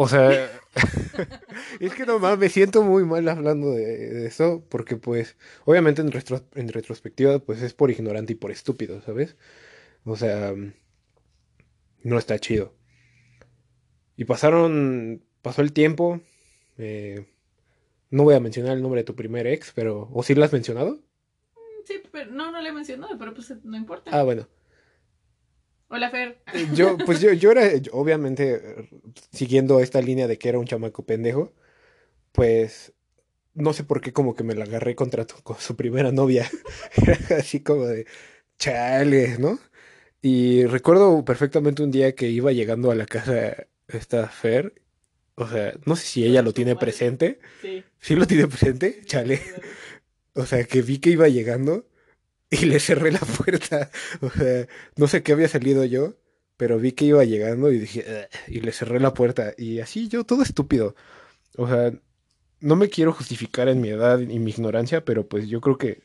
O sea, es que nomás me siento muy mal hablando de, eso, porque pues, obviamente en, en retrospectiva, pues es por ignorante y por estúpido, ¿sabes? O sea, no está chido. Y pasaron, pasó el tiempo, eh, no voy a mencionar el nombre de tu primer ex, pero, ¿o sí lo has mencionado? Sí, pero no, no le he mencionado, pero pues no importa. Ah, bueno. Hola, Fer. Eh, yo, pues yo, yo era, obviamente, siguiendo esta línea de que era un chamaco pendejo, pues no sé por qué como que me la agarré contra con su primera novia. Era así como de chale, ¿no? Y recuerdo perfectamente un día que iba llegando a la casa esta Fer. O sea, no sé si ella lo tiene presente. Sí. ¿Sí lo tiene presente? Chale. O sea, que vi que iba llegando y le cerré la puerta. O sea, no sé qué había salido yo, pero vi que iba llegando y dije, y le cerré la puerta. Y así yo, todo estúpido. O sea, no me quiero justificar en mi edad y mi ignorancia, pero pues yo creo que,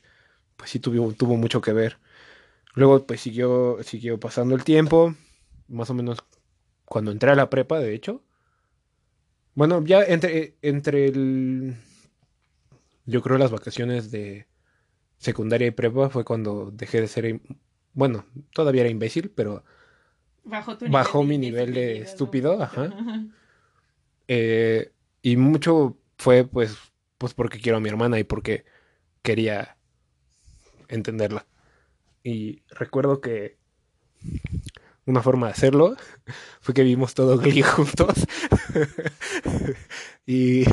pues sí tuvo, tuvo mucho que ver. Luego, pues siguió, siguió pasando el tiempo, más o menos cuando entré a la prepa, de hecho. Bueno, ya entre, entre el... Yo creo las vacaciones de secundaria y prepa fue cuando dejé de ser, bueno, todavía era imbécil, pero bajó, mi nivel de estúpido, ajá. Eh, y mucho fue pues, pues porque quiero a mi hermana y porque quería entenderla. Y recuerdo que una forma de hacerlo fue que vimos todo Glee juntos. y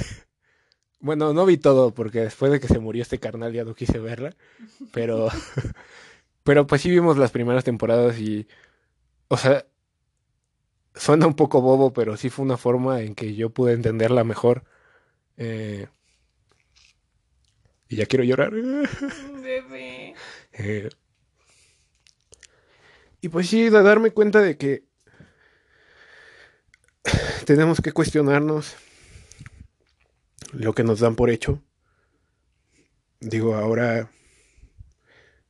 bueno, no vi todo porque después de que se murió este carnal ya no quise verla, pero pero pues sí vimos las primeras temporadas y o sea, suena un poco bobo, pero sí fue una forma en que yo pude entenderla mejor. Eh, y ya quiero llorar. Bebé. Eh, y pues sí, de darme cuenta de que tenemos que cuestionarnos lo que nos dan por hecho. Digo, ahora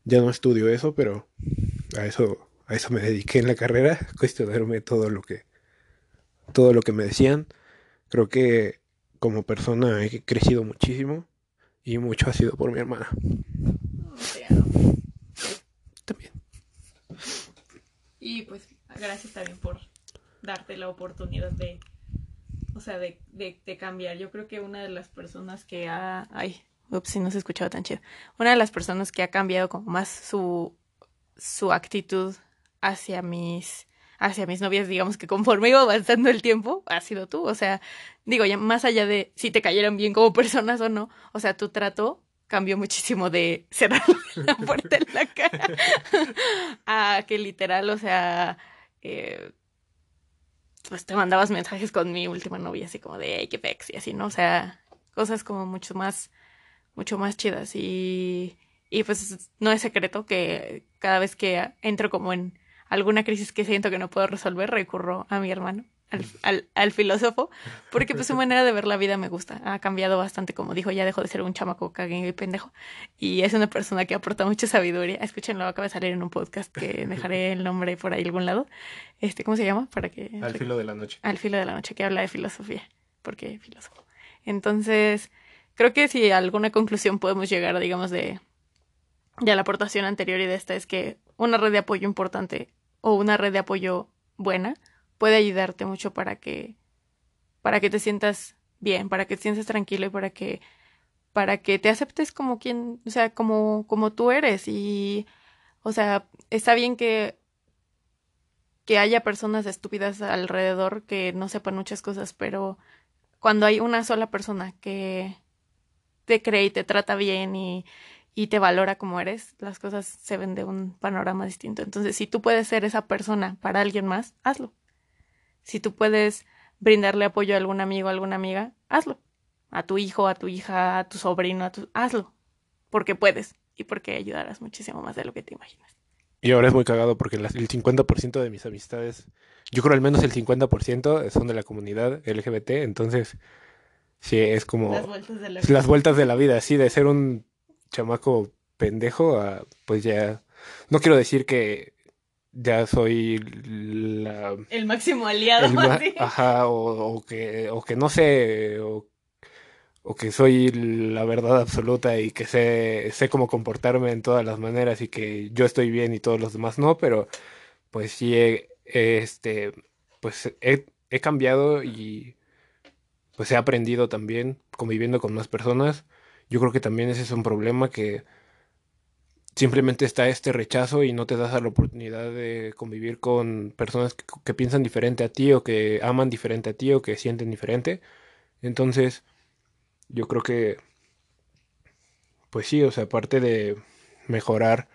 ya no estudio eso, pero a eso, a eso me dediqué en la carrera, cuestionarme todo lo que, todo lo que me decían. Creo que como persona he crecido muchísimo y mucho ha sido por mi hermana. También. Y pues gracias también por darte la oportunidad de o sea, de, de, cambiar. Yo creo que una de las personas que ha... Ay, ups, si no se escuchaba tan chido. Una de las personas que ha cambiado como más su, su actitud hacia mis, hacia mis novias, digamos que conforme iba avanzando el tiempo, ha sido tú. O sea, digo, ya más allá de si te cayeran bien como personas o no, o sea, tu trato cambió muchísimo de cerrar la puerta en la cara a que literal, o sea, eh, pues te mandabas mensajes con mi última novia, así como de, hey, qué pex, y así, ¿no? O sea, cosas como mucho más, mucho más chidas. Y, y pues no es secreto que cada vez que entro como en alguna crisis que siento que no puedo resolver, recurro a mi hermano al, al, al, filósofo, porque pues su manera de ver la vida me gusta. Ha cambiado bastante, como dijo, ya dejó de ser un chamaco caguén y pendejo. Y es una persona que aporta mucha sabiduría. Escúchenlo, acaba de salir en un podcast que dejaré el nombre por ahí algún lado. Este, ¿cómo se llama? Para que. Al filo de la noche. Al filo de la noche, que habla de filosofía. Porque filósofo. Entonces, creo que si alguna conclusión podemos llegar, digamos, de, de la aportación anterior y de esta, es que una red de apoyo importante o una red de apoyo buena puede ayudarte mucho para que, para que te sientas bien, para que te sientas tranquilo y para que, para que te aceptes como quien, o sea, como, como tú eres. Y, o sea, está bien que, que haya personas estúpidas alrededor que no sepan muchas cosas, pero cuando hay una sola persona que te cree y te trata bien y, y te valora como eres, las cosas se ven de un panorama distinto. Entonces, si tú puedes ser esa persona para alguien más, hazlo. Si tú puedes brindarle apoyo a algún amigo, a alguna amiga, hazlo. A tu hijo, a tu hija, a tu sobrino, a tu... hazlo. Porque puedes y porque ayudarás muchísimo más de lo que te imaginas. Y ahora es muy cagado porque el 50% de mis amistades, yo creo al menos el 50% son de la comunidad LGBT, entonces sí, es como las vueltas de la vida, las vueltas de la vida así de ser un chamaco pendejo a pues ya, no quiero decir que ya soy la, el máximo aliado. El ma ajá, o, o, que, o que no sé, o, o, que soy la verdad absoluta y que sé, sé cómo comportarme en todas las maneras y que yo estoy bien y todos los demás no, pero pues sí, he, este, pues he, he cambiado y pues he aprendido también conviviendo con más personas. Yo creo que también ese es un problema que simplemente está este rechazo y no te das la oportunidad de convivir con personas que, que, piensan diferente a ti o que aman diferente a ti o que sienten diferente. Entonces, yo creo que, pues sí, o sea, aparte de mejorar,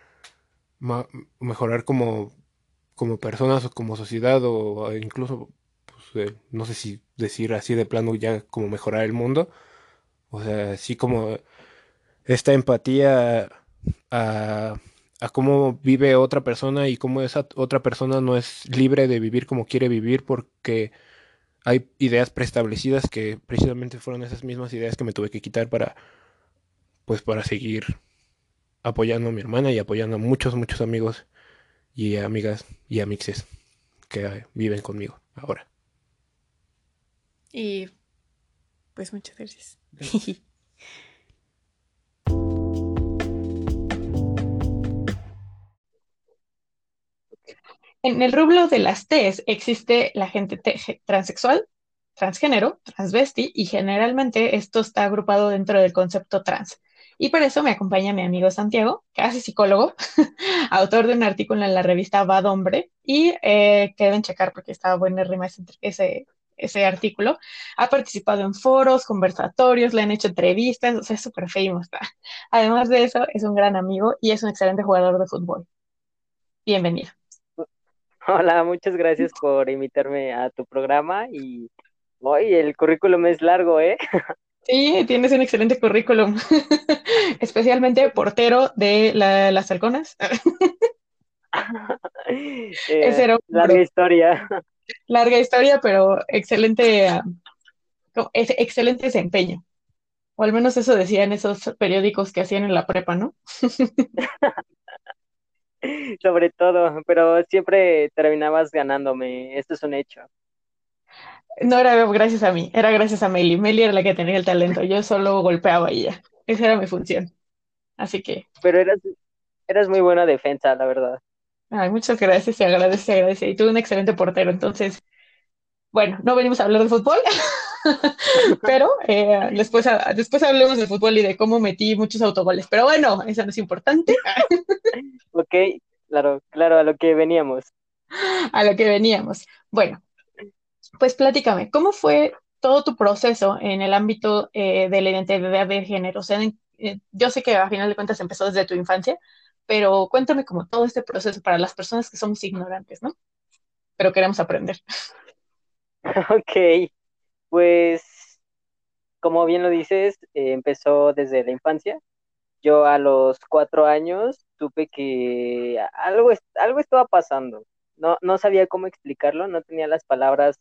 mejorar como, como personas o como sociedad o incluso, pues, eh, no sé si decir así de plano ya como mejorar el mundo, o sea, así como esta empatía a, a, cómo vive otra persona y cómo esa otra persona no es libre de vivir como quiere vivir porque hay ideas preestablecidas que precisamente fueron esas mismas ideas que me tuve que quitar para pues para seguir apoyando a mi hermana y apoyando a muchos muchos amigos y amigas y amixes que viven conmigo ahora. Y pues muchas gracias. En el rublo de las T's existe la gente transexual, transgénero, transvesti, y generalmente esto está agrupado dentro del concepto trans. Y por eso me acompaña mi amigo Santiago, hace psicólogo, autor de un artículo en la revista Bad Hombre, y eh, que deben checar porque estaba rima ese, ese, artículo. Ha participado en foros, conversatorios, le han hecho entrevistas, o sea, es súper famous. Además de eso, es un gran amigo y es un excelente jugador de fútbol. Bienvenido. Hola, muchas gracias por invitarme a tu programa y hoy el currículum es largo, ¿eh? Sí, tienes un excelente currículum, especialmente portero de la, las halconas. eh, larga historia. Larga historia, pero excelente, uh, excelente desempeño. O al menos eso decían esos periódicos que hacían en la prepa, ¿no? sobre todo, pero siempre terminabas ganándome, esto es un hecho. No era gracias a mí, era gracias a Meli. Meli era la que tenía el talento, yo solo golpeaba y ya. Esa era mi función. Así que. Pero eras, eras muy buena defensa, la verdad. Ay, muchas gracias, se agradece, se agradece. Y tú un excelente portero, entonces, bueno, no venimos a hablar de fútbol, Pero eh, después, después hablemos de fútbol y de cómo metí muchos autogoles. Pero bueno, eso no es importante. ok, claro, claro, a lo que veníamos. A lo que veníamos. Bueno, pues platícame, ¿cómo fue todo tu proceso en el ámbito eh, de la identidad de género? O sea, eh, yo sé que a final de cuentas empezó desde tu infancia, pero cuéntame como todo este proceso para las personas que somos ignorantes, ¿no? Pero queremos aprender. Ok, pues como bien lo dices, eh, empezó desde la infancia. Yo a los cuatro años supe que algo, algo estaba pasando. No, no sabía cómo explicarlo, no tenía las palabras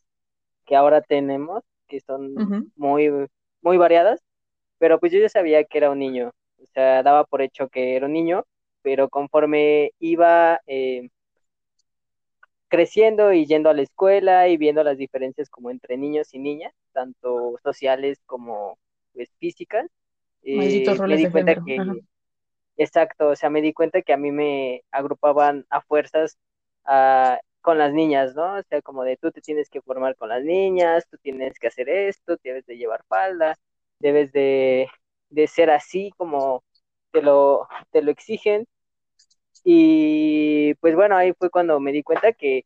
que ahora tenemos, que son muy, muy variadas, pero pues yo ya sabía que era un niño, o sea, daba por hecho que era un niño, pero conforme iba eh, creciendo y yendo a la escuela y viendo las diferencias como entre niños y niñas, tanto sociales como pues, físicas, eh, me di cuenta que, exacto, o sea, me di cuenta que a mí me agrupaban a fuerzas a, con las niñas, ¿no? O sea, como de tú te tienes que formar con las niñas, tú tienes que hacer esto, debes de llevar falda, debes de, ser así como te lo, te lo exigen. Y pues bueno, ahí fue cuando me di cuenta que,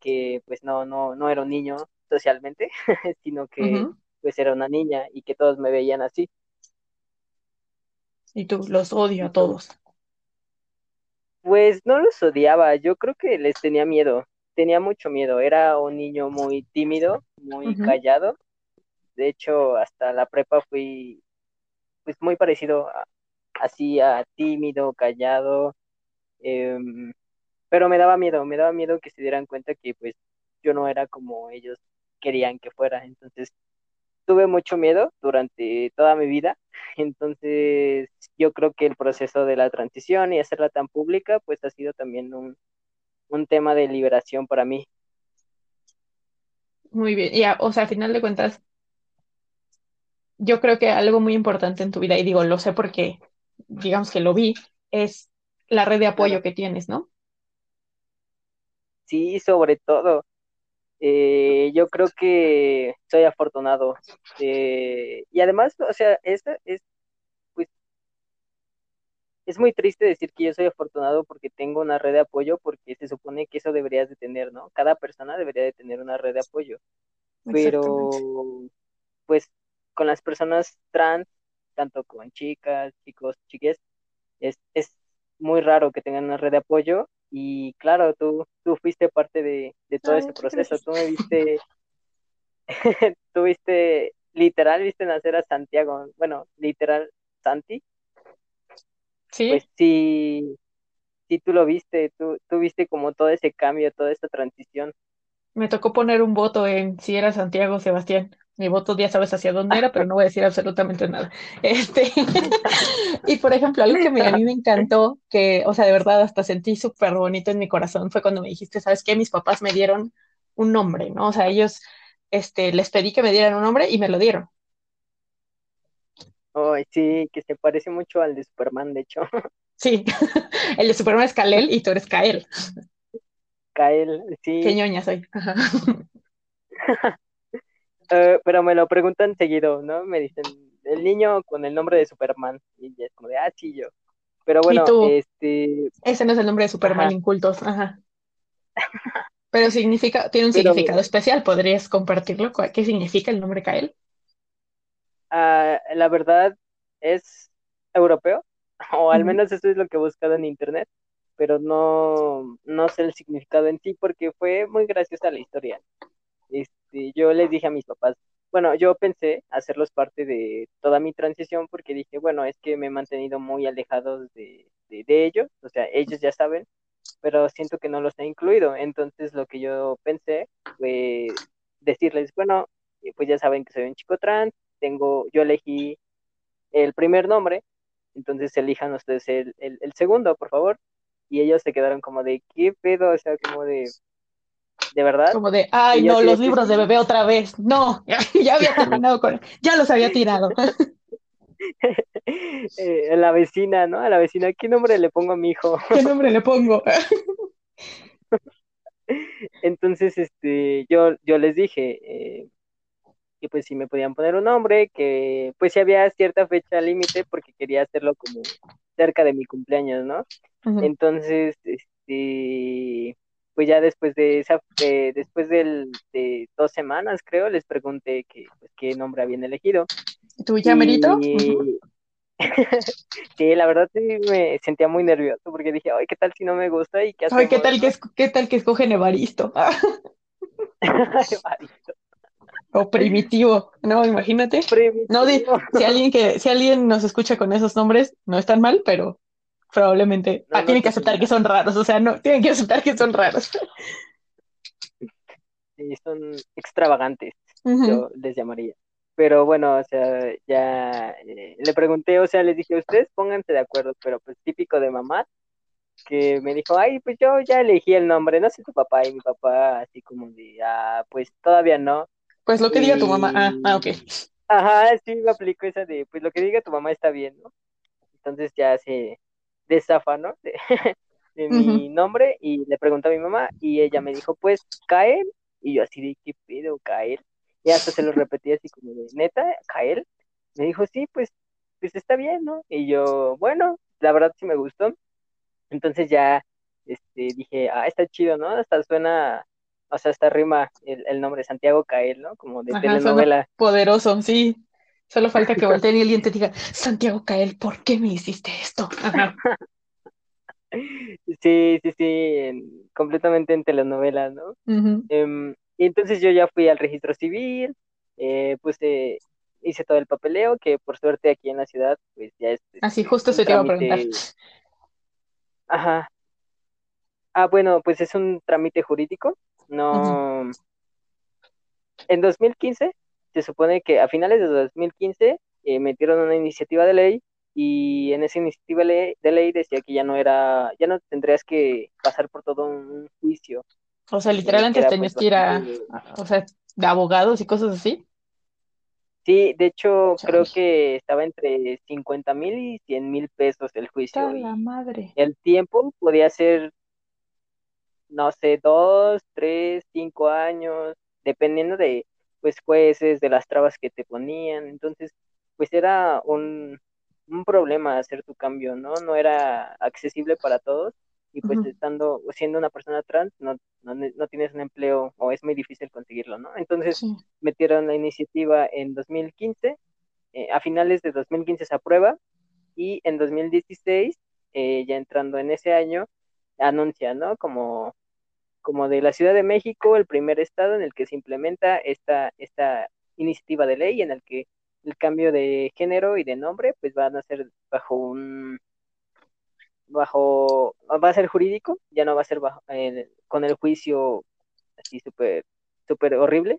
que pues no, no, no era un niño socialmente, sino que pues era una niña y que todos me veían así. Y tú los odio a todos. Pues no los odiaba, yo creo que les tenía miedo, tenía mucho miedo, era un niño muy tímido, muy callado, de hecho hasta la prepa fui pues muy parecido a, así a tímido, callado, em, pero me daba miedo, me daba miedo que se dieran cuenta que pues yo no era como ellos querían que fuera, entonces tuve mucho miedo durante toda mi vida, entonces yo creo que el proceso de la transición y hacerla tan pública, pues ha sido también un, tema de liberación para mí. Muy bien, ya, o sea, al final de cuentas, yo creo que algo muy importante en tu vida, y digo, lo sé porque, digamos que lo vi, es la red de apoyo que tienes, ¿no? Sí, sobre todo. Eh, yo creo que soy afortunado. Eh, y además, o sea, es, es, pues, es muy triste decir que yo soy afortunado porque tengo una red de apoyo, porque se supone que eso deberías de tener, ¿no? Cada persona debería de tener una red de apoyo. Pero, pues, con las personas trans, tanto con chicas, chicos, chiques, es, es muy raro que tengan una red de apoyo y claro, tú, tú fuiste parte de, todo ese proceso, tú me viste, tú viste, literal, viste nacer a Santiago, bueno, literal, Santi. Sí. Pues sí, sí tú lo viste, tú, tú viste como todo ese cambio, toda esta transición. Me tocó poner un voto en si era Santiago Sebastián. Mi voto ya sabes hacia dónde era, pero no voy a decir absolutamente nada. Este, y por ejemplo, algo que a mí me encantó, que, o sea, de verdad hasta sentí súper bonito en mi corazón, fue cuando me dijiste, ¿sabes qué? Mis papás me dieron un nombre, ¿no? O sea, ellos, este, les pedí que me dieran un nombre y me lo dieron. Ay, sí, que se parece mucho al de Superman, de hecho. Sí, el de Superman es Kalel y tú eres Kael. Kael, sí. Qué ñoña soy. Eh, pero me lo preguntan seguido, ¿no? Me dicen, el niño con el nombre de Superman. Y es como de, ah, sí, yo. Pero bueno, este... Ese no es el nombre de Superman incultos, ajá. Pero significa, tiene un significado especial, ¿podrías compartirlo? ¿Qué significa el nombre Kael? Ah, la verdad es europeo, o al menos eso es lo que he buscado en internet, pero no, no sé el significado en sí porque fue muy graciosa la historia. Este, yo les dije a mis papás, bueno, yo pensé hacerlos parte de toda mi transición porque dije, bueno, es que me he mantenido muy alejados de, ellos, o sea, ellos ya saben, pero siento que no los he incluido. Entonces lo que yo pensé fue decirles, bueno, pues ya saben que soy un chico trans, tengo, yo elegí el primer nombre, entonces elijan ustedes el, el segundo, por favor. Y ellos se quedaron como de, ¿qué pedo? O sea, como de, de verdad. Como de, ay, no, los libros de bebé otra vez. No, ya, había terminado con, ya los había tirado. eh, la vecina, ¿no? A la vecina, ¿qué nombre le pongo a mi hijo? ¿Qué nombre le pongo? Entonces, este, yo, yo les dije, eh, y pues si me podían poner un nombre, que pues si había cierta fecha límite porque quería hacerlo como cerca de mi cumpleaños, ¿no? Entonces, este, pues ya después de esa, después del, de dos semanas creo, les pregunté que, pues, qué nombre habían elegido. ¿Tú ya, Merito? sí, la verdad sí me sentía muy nervioso porque dije, ay, ¿qué tal si no me gusta? ¿Y qué Ay, ¿qué tal, que, ¿qué tal que escogen Evaristo? Evaristo. O primitivo, no, imagínate. No, si alguien que, si alguien nos escucha con esos nombres, no es tan mal, pero probablemente ah, tienen que aceptar que son raros, o sea, no, tienen que aceptar que son raros. Sí, son extravagantes, yo les llamaría. Pero bueno, o sea, ya eh, le pregunté, o sea, les dije, ustedes pónganse de acuerdo, pero pues típico de mamá, que me dijo, ay, pues yo ya elegí el nombre, no sé tu papá, y mi papá así como de, ah, pues todavía no. Pues lo que diga tu mamá. Ah, ah, ok. Ajá, sí, me aplico esa de, pues lo que diga tu mamá está bien, ¿no? Entonces ya se desafa, ¿no? De, mi nombre y le pregunté a mi mamá y ella me dijo, pues, Kael. Y yo así de, ¿qué pedo, Kael? Y hasta se lo repetí así como de, ¿neta, Kael? Me dijo, sí, pues, pues está bien, ¿no? Y yo, bueno, la verdad sí me gustó. Entonces ya, este, dije, ah, está chido, ¿no? Hasta suena o sea, esta rima el, nombre Santiago Cael, ¿no? Como de telenovela. Poderoso, sí. Solo falta que volteen y alguien te diga, Santiago Cael, ¿por qué me hiciste esto? Sí, sí, sí, completamente en telenovela, ¿no? Em, y entonces yo ya fui al registro civil, eh, pues hice todo el papeleo, que por suerte aquí en la ciudad, pues ya es... Así, justo se te iba a preguntar. Ajá. Ah, bueno, pues es un trámite jurídico, no. En 2015, se supone que a finales de 2015 eh, metieron una iniciativa de ley y en esa iniciativa de ley decía que ya no era, ya no tendrías que pasar por todo un juicio. O sea, literal antes tenías pues, que ir a, o sea, de abogados y cosas así. Sí, de hecho, creo que estaba entre 50 mil y 100 mil pesos el juicio. la madre. El tiempo podía ser no sé, dos, tres, cinco años, dependiendo de, pues, jueces, de las trabas que te ponían. Entonces, pues era un, un problema hacer tu cambio, ¿no? No era accesible para todos y pues estando, siendo una persona trans, no, no, no, tienes un empleo o es muy difícil conseguirlo, ¿no? Entonces metieron la iniciativa en 2015, eh, a finales de 2015 se aprueba y en 2016, eh, ya entrando en ese año, anuncia, ¿no? Como como de la Ciudad de México, el primer estado en el que se implementa esta, esta iniciativa de ley en el que el cambio de género y de nombre pues van a ser bajo un bajo va a ser jurídico ya no va a ser bajo con el juicio así súper súper horrible.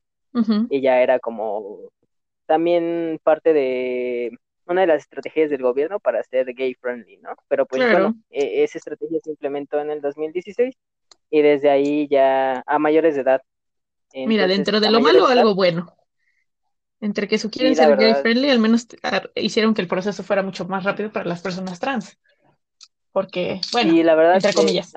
Y ya era como también parte de una de las estrategias del gobierno para ser gay friendly, ¿no? Pero pues bueno, e, esa estrategia se implementó en el 2016 y desde ahí ya a mayores de edad. Mira, dentro de lo malo, algo bueno. Entre que quieren ser gay friendly, al menos ah, hicieron que el proceso fuera mucho más rápido para las personas trans. Porque, bueno, la verdad entre comillas.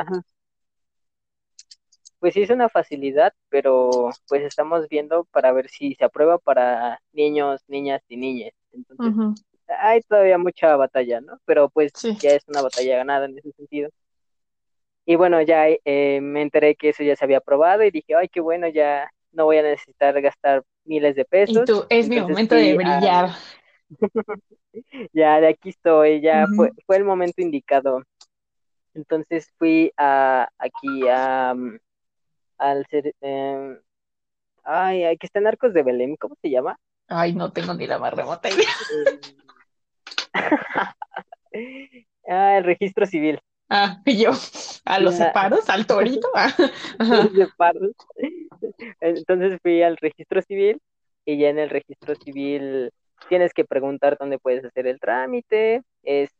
Pues sí es una facilidad, pero pues estamos viendo para ver si se aprueba para niños, niñas y niñas. Entonces, hay todavía mucha batalla, ¿no? Pero pues ya es una batalla ganada en ese sentido. Y bueno, ya eh, me enteré que eso ya se había aprobado y dije, ay, qué bueno, ya no voy a necesitar gastar miles de pesos. Y tú, es mi momento de brillar. ya, de aquí estoy, ya fue, fue el momento indicado. Entonces fui a aquí a mm, al ser eh, ay, hay que está en Arcos de Belém, ¿cómo se llama? Ay, no tengo ni la más remota idea. ah, el registro civil. Ah, y yo, a los separos, al torito. Ah, Entonces fui al registro civil y ya en el registro civil tienes que preguntar dónde puedes hacer el trámite. Es,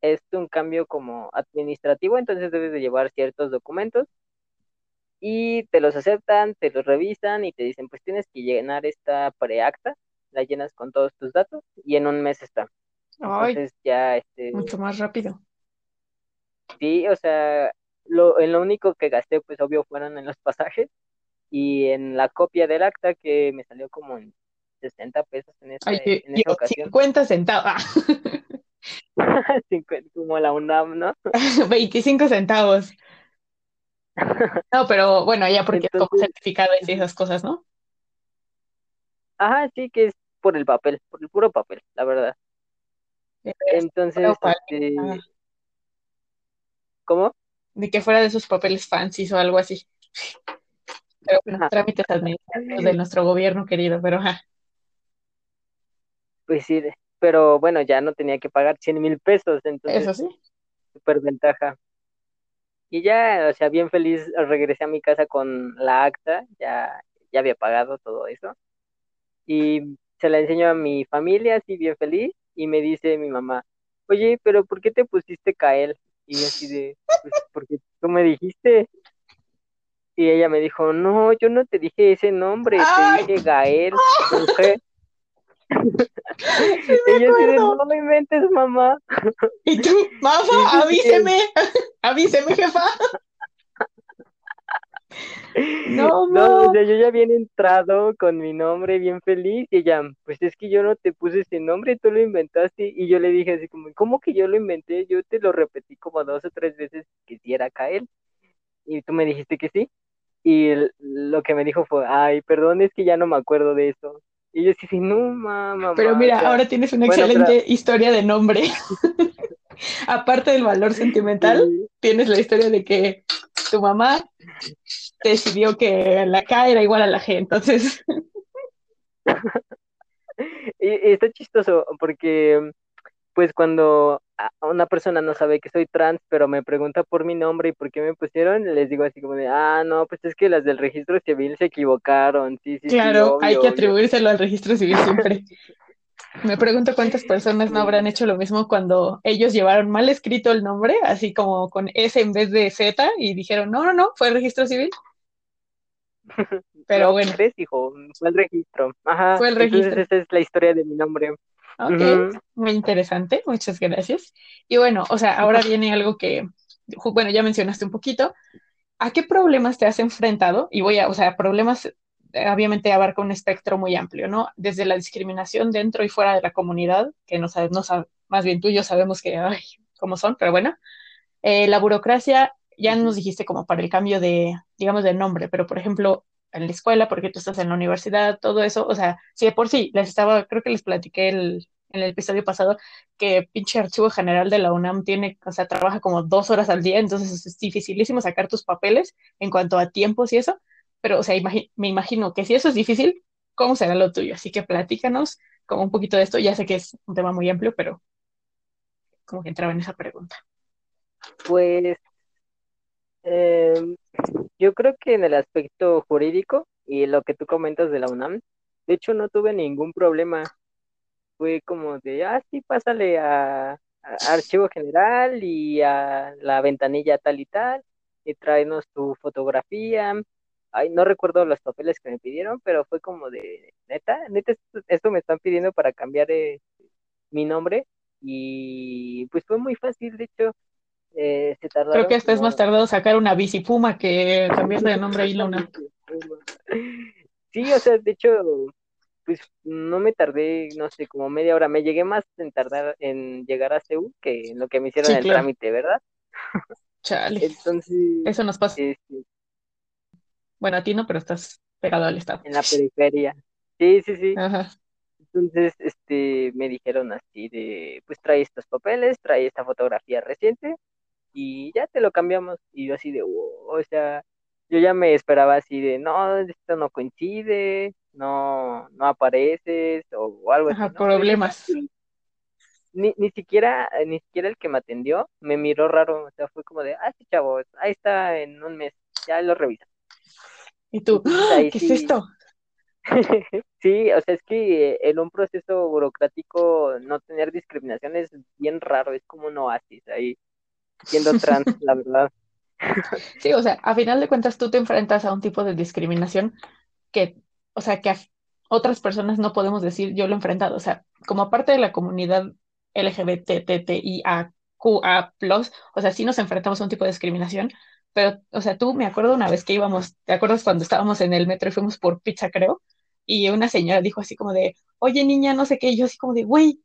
es un cambio como administrativo, entonces debes de llevar ciertos documentos y te los aceptan, te los revisan y te dicen, pues tienes que llenar esta preacta, la llenas con todos tus datos y en un mes está. Entonces ya este mucho más rápido. Sí, o sea, lo, en lo único que gasté, pues obvio, fueron en los pasajes y en la copia del acta que me salió como en 60 pesos en, esa, Ay, en yo, esa ocasión. 50 centavos. 50, como la UNAM, ¿no? 25 centavos. No, pero bueno, ya porque es como Entonces, certificado y esas cosas, ¿no? ajá, sí que es por el papel, por el puro papel, la verdad. Entonces, Pero, ¿cuál? este, Ah, ¿cómo? de que fuera de esos papeles fancies o algo así. Pero bueno, trámites administrativos de nuestro gobierno querido, pero ajá. Pues sí, pero bueno, ya no tenía que pagar 100 mil pesos, entonces, Eso sí. súper ventaja. Y ya, o sea, bien feliz, regresé a mi casa con la acta, ya, ya había pagado todo eso. Y se la enseño a mi familia, así bien feliz, y me dice mi mamá, oye, pero ¿por qué te pusiste Kael? Y así de, pues porque tú me dijiste. Y ella me dijo, no, yo no te dije ese nombre, ¡Ay! te dije Gael, G". Sí Y yo así de, acuerdo. no me inventes, mamá. Y tú, mamá, avíseme, avíseme, jefa. No, No, o sea, yo ya bien entrado con mi nombre, bien feliz, y ella, pues es que yo no te puse ese nombre, tú lo inventaste, y yo le dije así como, ¿cómo que yo lo inventé? Yo te lo repetí como dos o tres veces que sí era Kael, y tú me dijiste que sí, y el- lo que me dijo fue, ay, perdón, es que ya no me acuerdo de eso, y yo sí, sí, no, ma, mamá, Pero o mira, sea, ahora tienes una bueno, pero- excelente historia de nombre. Aparte del valor sentimental, sí, tienes la historia de que tu mamá decidió que la K era igual a la G, entonces, Y, está chistoso porque, pues, cuando una persona no sabe que soy trans, pero me pregunta por mi nombre y por qué me pusieron, les digo así como de, ah, no, pues es que las del registro civil se equivocaron. Sí, sí, sí, claro, hay obvio, que obvio. atribuírselo al registro civil siempre. Me pregunto cuántas personas no habrán hecho lo mismo cuando ellos llevaron mal escrito el nombre, así como con S en vez de Z, y dijeron, no, no, no, fue el registro civil. Pero No, bueno, ¿crees, hijo? Fue el registro. Ajá. Fue el Entonces registro. esa es la historia de mi nombre. ok, muy interesante, muchas gracias. Y bueno, o sea, ahora viene algo que, bueno, ya mencionaste un poquito. ¿A qué problemas te has enfrentado? Y voy a, o sea, problemas, obviamente abarca un espectro muy amplio, ¿no? Desde la discriminación dentro y fuera de la comunidad, que no sabes, no sab- más bien tú y yo sabemos que, ay, cómo son, pero bueno. Eh, la burocracia, ya nos dijiste como para el cambio de, digamos, de nombre, pero por ejemplo, en la escuela, porque tú estás en la universidad, todo eso, o sea, si de por sí les estaba, creo que les platiqué el, en el episodio pasado que pinche archivo general de la UNAM tiene, o sea, trabaja como dos horas al día, entonces es dificilísimo sacar tus papeles en cuanto a tiempos y eso, pero, o sea, me imagino que si eso es difícil, ¿cómo será lo tuyo? Así que platícanos como un poquito de esto, ya sé que es un tema muy amplio, pero como que entraba en esa pregunta. Pues eh, yo creo que en el aspecto jurídico y lo que tú comentas de la UNAM, de hecho no tuve ningún problema. Fue como de, ah, sí, pásale a, a archivo general y a la ventanilla tal y tal, y tráenos tu fotografía. Ay, no recuerdo los papeles que me pidieron, pero fue como de, neta, neta, esto, esto me están pidiendo para cambiar eh, mi nombre. Y pues fue muy fácil, de hecho, eh, se Creo tardaron que hasta es más tardado sacar una bici Puma que cambiarle de nombre la UNAM. Sí, o sea, de hecho, pues no me tardé, no sé, como media hora. Me llegué más en tardar en llegar a Seúl que en lo que me hicieron Sí, el claro. trámite, ¿verdad? Chale, Entonces, eso nos pasa. este, Bueno, a ti no, pero estás pegado al estado. en la periferia. Sí, sí, sí. Ajá. Entonces, este, me dijeron así de, pues trae estos papeles, trae esta fotografía reciente y ya te lo cambiamos. Y yo así de, "Wow", o sea, yo ya me esperaba así de, no, esto no coincide, no, no apareces o, o algo así, problemas. Ni, ni siquiera, ni siquiera el que me atendió me miró raro, o sea, fue como de, ah, sí, chavo, ahí está en un mes, ya lo revisa. Y tú, ¡ah! ahí ¿qué es sí, esto? Sí, o sea, es que en un proceso burocrático no tener discriminación es bien raro, es como un oasis ahí, siendo trans, la verdad. Sí, o sea, a final de cuentas tú te enfrentas a un tipo de discriminación que, o sea, que a otras personas no podemos decir yo lo he enfrentado. O sea, como parte de la comunidad LGBTTIAQA+, o sea, sí nos enfrentamos a un tipo de discriminación, pero, o sea, tú me acuerdo una vez que íbamos, ¿te acuerdas cuando estábamos en el metro y fuimos por pizza, creo? y una señora dijo así como de, oye niña, no sé qué, y yo así como de, güey,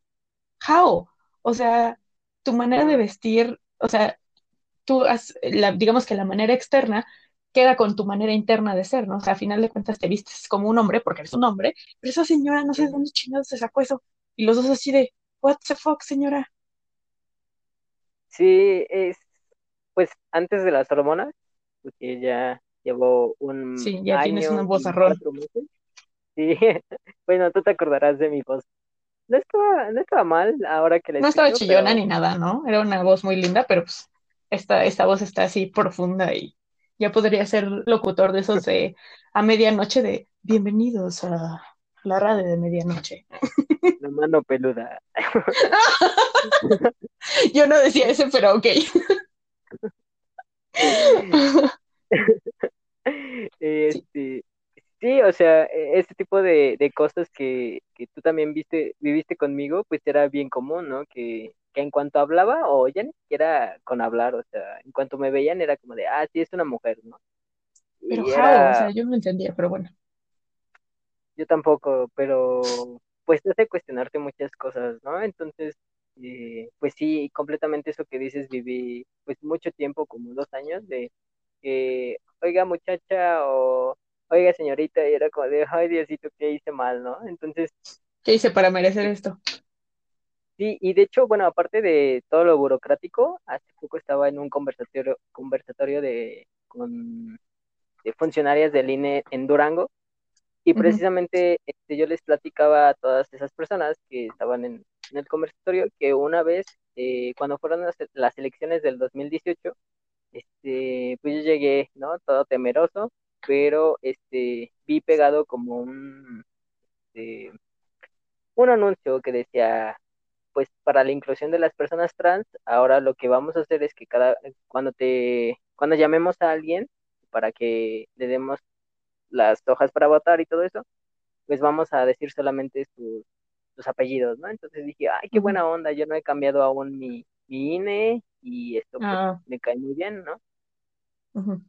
how? O sea, tu manera de vestir, o sea, tú, has, la, digamos que la manera externa queda con tu manera interna de ser, ¿no? O sea, a final de cuentas te vistes como un hombre porque eres un hombre, pero esa señora no sé de dónde chingados se sacó eso. Y los dos así de, what the fuck, señora. Sí, es, pues antes de las hormonas, porque ya llevo un Sí, ya tienes año una y vozarrón. cuatro meses. Sí, bueno, tú te acordarás de mi voz. No estaba, no estaba mal ahora que la No estaba chillona pero ni nada, ¿no? Era una voz muy linda, pero pues esta, esta voz está así profunda y ya podría ser locutor de esos de a medianoche de bienvenidos a la radio de medianoche. la mano peluda. Yo no decía ese, pero ok. Este, sí, o sea, e- este tipo de, de cosas que, que tú también viste, viviste conmigo, pues era bien común, ¿no? Que, que en cuanto hablaba, o ya ni siquiera con hablar, o sea, en cuanto me veían era como de, ah, sí, es una mujer, ¿no? Pero Y o sea, yo no entendía, pero bueno. yo tampoco, pero pues te hace cuestionarte muchas cosas, ¿no? Entonces, eh, pues sí, completamente eso que dices, viví pues mucho tiempo, como dos años, de que, oiga muchacha, o oiga señorita, y era como de, ay Diosito, ¿qué hice mal, no? Entonces, ¿Qué hice para merecer esto? sí, y de hecho, bueno, aparte de todo lo burocrático, hace poco estaba en un conversatorio, conversatorio de, con, de funcionarias del INE en Durango, y precisamente este, yo les platicaba a todas esas personas que estaban en, en el conversatorio que una vez, eh, cuando fueron las, elecciones del 2018, este, pues yo llegué, ¿no? Todo temeroso, pero este, vi pegado como un, este, un anuncio que decía, pues para la inclusión de las personas trans, ahora lo que vamos a hacer es que cada, cuando te, cuando llamemos a alguien para que le demos las hojas para votar y todo eso, pues vamos a decir solamente sus, sus apellidos, ¿no? Entonces dije, ay, qué buena onda, yo no he cambiado aún mi, mi INE y esto pues Ah, me cae muy bien, ¿no?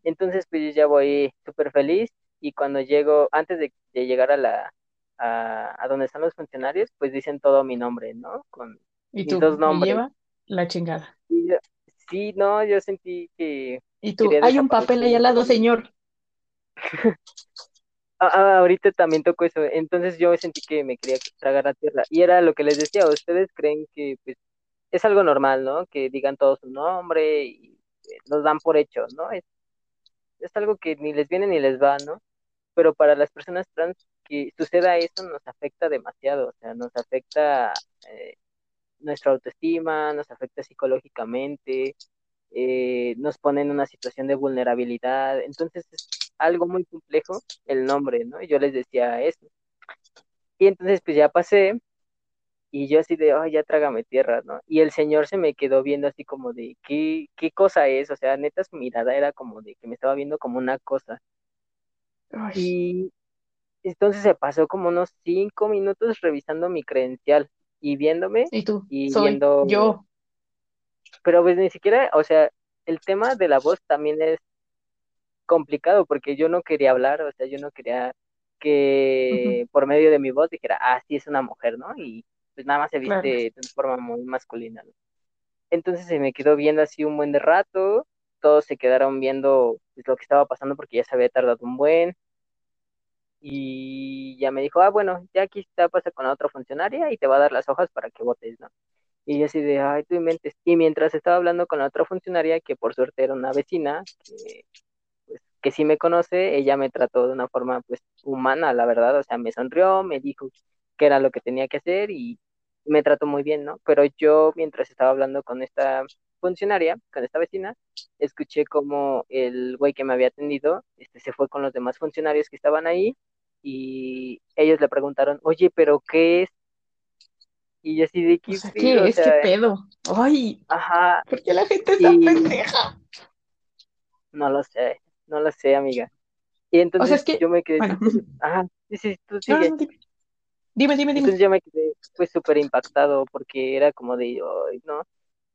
Entonces pues yo ya voy súper feliz y cuando llego, antes de, de llegar a la, a, a donde están los funcionarios, pues dicen todo mi nombre, ¿no? Con Y mis tú, dos nombres. lleva la chingada. Y yo- sí, no, yo sentí que Y tú, hay un papel ahí al lado, señor. Ah, ah, ahorita también tocó eso, entonces yo sentí que me quería tragar la tierra. Y era lo que les decía, ustedes creen que pues es algo normal, ¿no? Que digan todo su nombre y eh, los dan por hecho, ¿no? Es, es algo que ni les viene ni les va, ¿no? Pero para las personas trans que suceda eso nos afecta demasiado, o sea, nos afecta eh, nuestra autoestima, nos afecta psicológicamente, eh, nos pone en una situación de vulnerabilidad. Entonces es algo muy complejo el nombre, ¿no? Y yo les decía eso. Y entonces pues ya pasé y yo así de, ay, ya trágame tierra, ¿no? Y el señor se me quedó viendo así como de, ¿qué, qué cosa es? O sea, neta su mirada era como de que me estaba viendo como una cosa. Ay, Y entonces se pasó como unos cinco minutos revisando mi credencial y viéndome y tú, y soy viendo, yo. pero pues ni siquiera, o sea, el tema de la voz también es complicado porque yo no quería hablar, o sea, yo no quería que por medio de mi voz dijera, ah, sí es una mujer, ¿no? Y pues nada más se claro. viste de forma muy masculina, ¿no? Entonces se me quedó viendo así un buen de rato, todos se quedaron viendo pues, lo que estaba pasando porque ya se había tardado un buen, y ya me dijo, ah, bueno, ya aquí está, pasa con la otra funcionaria y te va a dar las hojas para que votes, ¿no? Y yo así de, ay, tú inventes. Y mientras estaba hablando con la otra funcionaria, que por suerte era una vecina, que, que sí me conoce, ella me trató de una forma, pues, humana, la verdad, o sea, me sonrió, me dijo que era lo que tenía que hacer y me trató muy bien, ¿no? Pero yo, mientras estaba hablando con esta funcionaria, con esta vecina, escuché como el güey que me había atendido, este, se fue con los demás funcionarios que estaban ahí y ellos le preguntaron, oye, pero ¿qué es? Y yo así de O qué sea, pedo, o ¿qué es? ¿Qué sea, pedo? Ay, ajá, ¿por qué la gente es tan pendeja? no lo sé, no lo sé, amiga. Y O sea, entonces es que, yo me quedé bueno, ajá, sí, sí, tú no, no, sigue. no, dime, dime, dime. Entonces yo me quedé pues súper impactado porque era como de, no,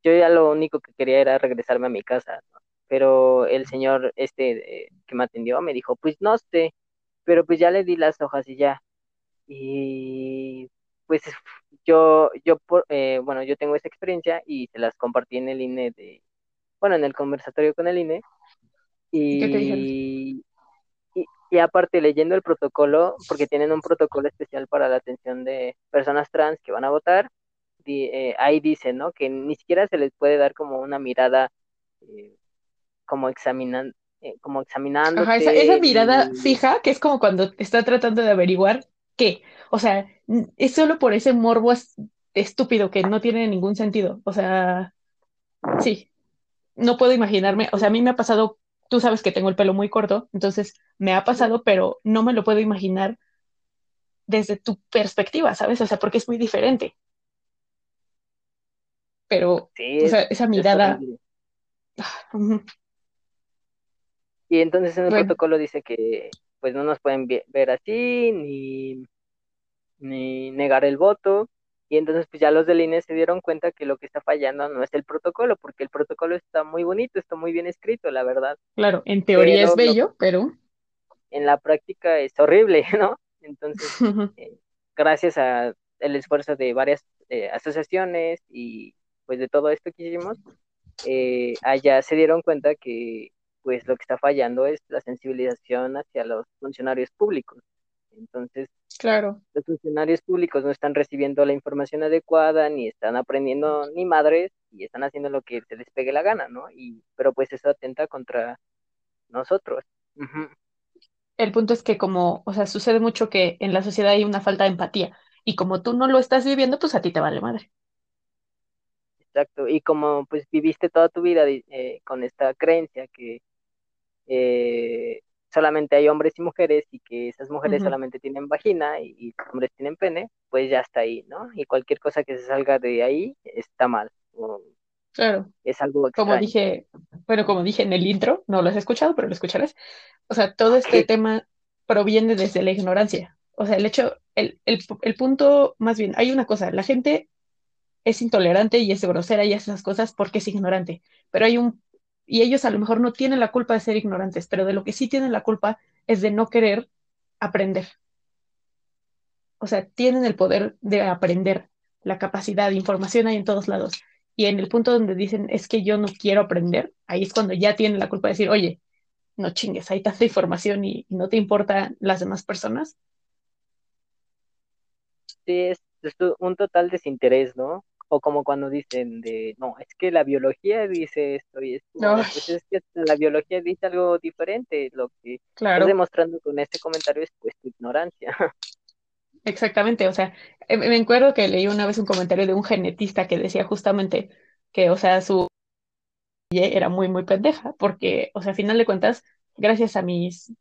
yo ya lo único que quería era regresarme a mi casa, ¿no? Pero el señor este eh, que me atendió me dijo, pues no sé, pero pues ya le di las hojas y ya. Y pues yo, yo por, eh, bueno, yo tengo esa experiencia y se las compartí en el INE de, bueno, en el conversatorio con el INE. Y, y, y aparte leyendo el protocolo, porque tienen un protocolo especial para la atención de personas trans que van a votar, di- eh, ahí dice, ¿no? Que ni siquiera se les puede dar como una mirada, eh, como examinan, eh, como Ajá, esa, examinándote, esa mirada fija que es como cuando está tratando de averiguar qué. O sea, es solo por ese morbo es- estúpido que no tiene ningún sentido. O sea, sí, no puedo imaginarme. O sea, a mí me ha pasado, tú sabes que tengo el pelo muy corto, entonces me ha pasado, pero no me lo puedo imaginar desde tu perspectiva, ¿sabes? O sea, porque es muy diferente. Pero, Sí, o es, sea, esa es mirada, ujú, Y entonces en el bueno, protocolo dice que pues no nos pueden ver así, ni, ni negar el voto. Y entonces pues ya los del INE se dieron cuenta que lo que está fallando no es el protocolo, porque el protocolo está muy bonito, está muy bien escrito, la verdad. claro, en teoría es Pero bello, pero en la práctica es horrible, ¿no? Entonces, eh, gracias a el esfuerzo de varias eh, asociaciones y pues de todo esto que hicimos, eh, allá se dieron cuenta que pues lo que está fallando es la sensibilización hacia los funcionarios públicos. Entonces, claro. los funcionarios públicos no están recibiendo la información adecuada, ni están aprendiendo ni madres, y están haciendo lo que se les pegue la gana, ¿no? Y, pero pues eso atenta contra nosotros. El punto es que como, o sea, sucede mucho que en la sociedad hay una falta de empatía y como tú no lo estás viviendo, pues a ti te vale madre. exacto. Y como pues viviste toda tu vida eh, con esta creencia que eh, solamente hay hombres y mujeres y que esas mujeres solamente tienen vagina y, y hombres tienen pene, pues ya está ahí, ¿no? Y cualquier cosa que se salga de ahí está mal, o Claro, es algo como extraño. dije, bueno, como dije en el intro, no lo has escuchado, pero lo escucharás. O sea, todo este tema proviene desde la ignorancia. O sea, el hecho, el, el, el punto, más bien, hay una cosa, la gente es intolerante y es grosera y hace esas cosas porque es ignorante, pero hay un, y ellos a lo mejor no tienen la culpa de ser ignorantes, pero de lo que sí tienen la culpa es de no querer aprender. O sea, tienen el poder de aprender, la capacidad, información hay en todos lados. Y en el punto donde dicen, es que yo no quiero aprender, ahí es cuando ya tienen la culpa de decir, oye, no chingues, hay tanta información y, no te importan las demás personas. Sí, es, un total desinterés, ¿no? O como cuando dicen de, no, es que la biología dice esto y es como de, Ay, pues es que la biología dice algo diferente. Lo que estás claro, demostrando con este comentario es pues tu ignorancia. exactamente. O sea, eh, me acuerdo que leí una vez un comentario de un genetista que decía justamente que, o sea, su Y era muy, muy pendeja, porque, o sea, a final de cuentas, gracias a mis,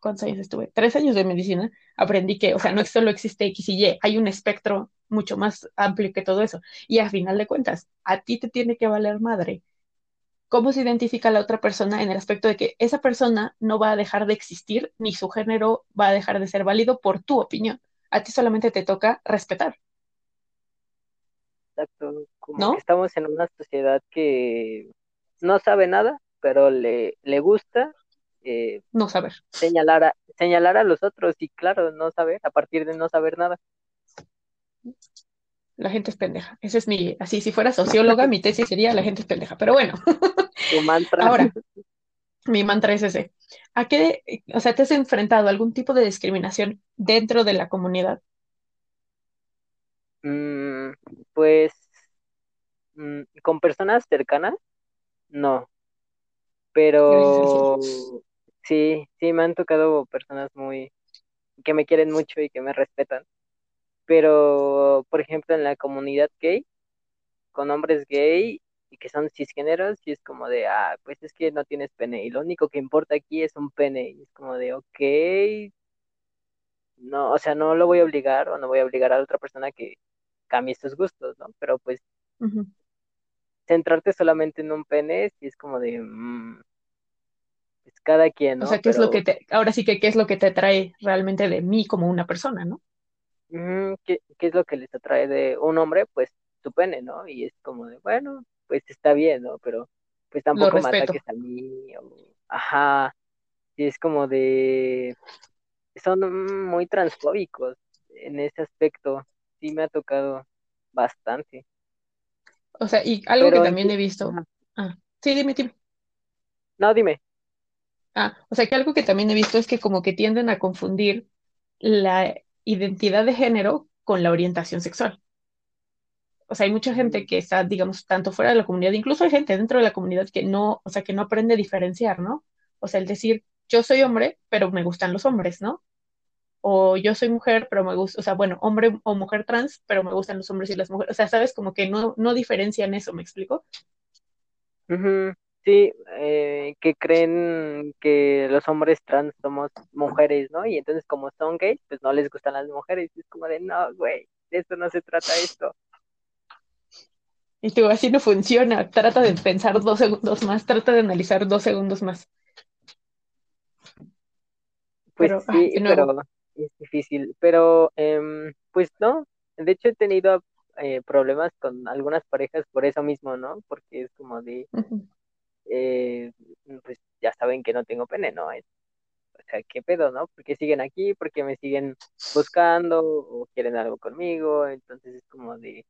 ¿cuántos años estuve? Tres años de medicina, aprendí que, o sea, no solo existe X y Y, hay un espectro mucho más amplio que todo eso. Y a final de cuentas, a ti te tiene que valer madre. ¿Cómo se identifica a la otra persona en el aspecto de que esa persona no va a dejar de existir, ni su género va a dejar de ser válido por tu opinión? A ti solamente te toca respetar, Exacto, como que ¿no? estamos en una sociedad que no sabe nada, pero le, le gusta eh, No saber. señalar a, señalar a los otros y claro, no saber, a partir de no saber nada. La gente es pendeja. Ese es mi, así, si fuera socióloga, mi tesis sería la gente es pendeja. Pero bueno, Tu mantra. ahora, mi mantra es ese. ¿A qué, o sea, te has enfrentado a algún tipo de discriminación dentro de la comunidad? Mm, pues mm, con personas cercanas, no, pero sí, sí me han tocado personas muy que me quieren mucho y que me respetan. Pero, por ejemplo, en la comunidad gay, con hombres gay y que son cisgéneros, y es como de, ah, pues es que no tienes pene, y lo único que importa aquí es un pene, y es como de, ok, no, o sea, no lo voy a obligar o no voy a obligar a otra persona que cambie sus gustos, ¿no? Pero pues centrarte solamente en un pene, sí es como de, mm, pues cada quien, O ¿no? sea, ¿qué es lo que te, ahora sí que qué es lo que te atrae realmente de mí como una persona, ¿no? ¿Qué, qué es lo que les atrae de un hombre? Pues su pene, ¿no? Y es como de, bueno, pues está bien, ¿no? Pero pues tampoco me ataques a mí, o, ajá, sí es como de, son muy transfóbicos, en ese aspecto sí me ha tocado bastante. O sea, y algo que Pero también he visto. Ah, sí, dime, dime. No, dime. Ah, o sea que algo que también he visto es que como que tienden a confundir la identidad de género con la orientación sexual. O sea, hay mucha gente que está, digamos, tanto fuera de la comunidad, incluso hay gente dentro de la comunidad que no, o sea, que no aprende a diferenciar, ¿no? O sea, el decir, yo soy hombre, pero me gustan los hombres, ¿no? O yo soy mujer, pero me gusta, o sea, bueno, hombre o mujer trans, pero me gustan los hombres y las mujeres. O sea, sabes, como que no, no diferencian eso, ¿me explico? Ujú, Sí, eh, que creen que los hombres trans somos mujeres, ¿no? Y entonces como son gays, pues no les gustan las mujeres. Es como de, no, güey, de esto no se trata esto. Y tú, así no funciona. Trata de pensar dos segundos más, trata de analizar dos segundos más. Pues Pero, sí, pero es difícil. Pero, em, pues no, de hecho he tenido eh, problemas con algunas parejas por eso mismo, ¿no? Porque es como de. Eh, pues ya saben que no tengo pene, ¿no? O sea, ¿qué pedo, no? ¿Por qué siguen aquí? ¿Por qué me siguen buscando o quieren algo conmigo? Entonces es como de,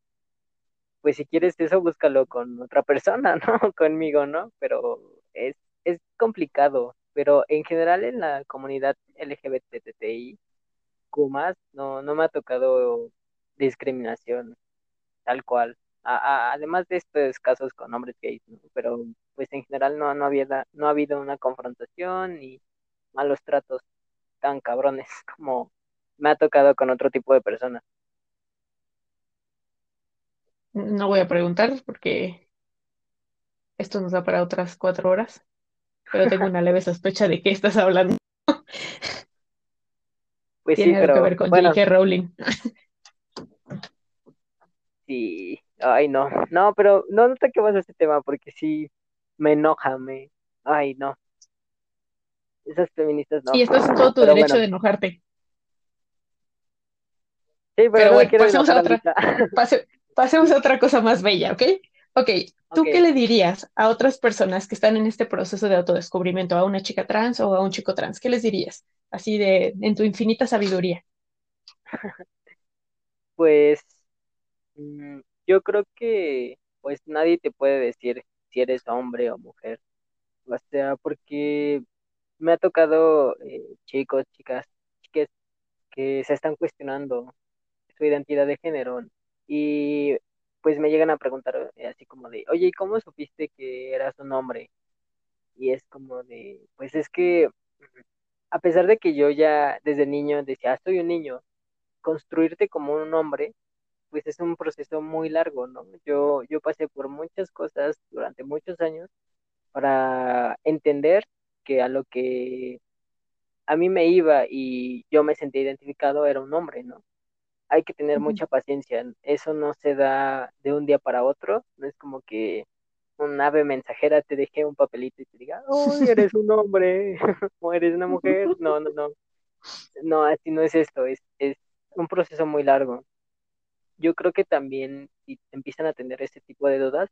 pues si quieres eso, búscalo con otra persona, ¿no? Conmigo, ¿no? Pero es, es complicado. Pero en general en la comunidad LGBTTI, más no, no me ha tocado discriminación tal cual. A- además de estos casos con hombres gays, ¿no? Pero pues en general no, no había, no ha habido una confrontación ni malos tratos tan cabrones como me ha tocado con otro tipo de personas. No voy a preguntar porque esto nos da para otras cuatro horas, pero tengo una leve sospecha de qué estás hablando. Pues sí, Tiene que pero ver con bueno, J.K. Rowling. sí, ay no, no, pero no, no toquemos ese tema porque sí me enoja, me, ay no, esas feministas no, Y estás en todo tu derecho bueno, de enojarte. sí, pero Pero no bueno, pasemos a otra, pase- pasemos a otra cosa más bella, ¿ok? Ok, ¿tú qué le dirías a otras personas que están en este proceso de autodescubrimiento, a una chica trans o a un chico trans? ¿Qué les dirías? Así de, en tu infinita sabiduría. Pues mm, yo creo que pues nadie te puede decir si eres hombre o mujer. O sea, porque me ha tocado eh, chicos, chicas, chiques que se están cuestionando su identidad de género y pues me llegan a preguntar eh, así como de, oye, ¿y cómo supiste que eras un hombre? Y es como de, pues es que a pesar de que yo ya desde niño decía, "Ah, soy un niño, construirte como un hombre pues es un proceso muy largo, ¿no? Yo, yo pasé por muchas cosas durante muchos años para entender que a lo que a mí me iba y yo me sentía identificado era un hombre, ¿no? Hay que tener mucha paciencia, eso no se da de un día para otro, no es como que un ave mensajera te deje un papelito y te diga, oh, eres un hombre o eres una mujer, no, no, no, no, así no es esto, es, es un proceso muy largo yo creo que también si empiezan a tener este tipo de dudas,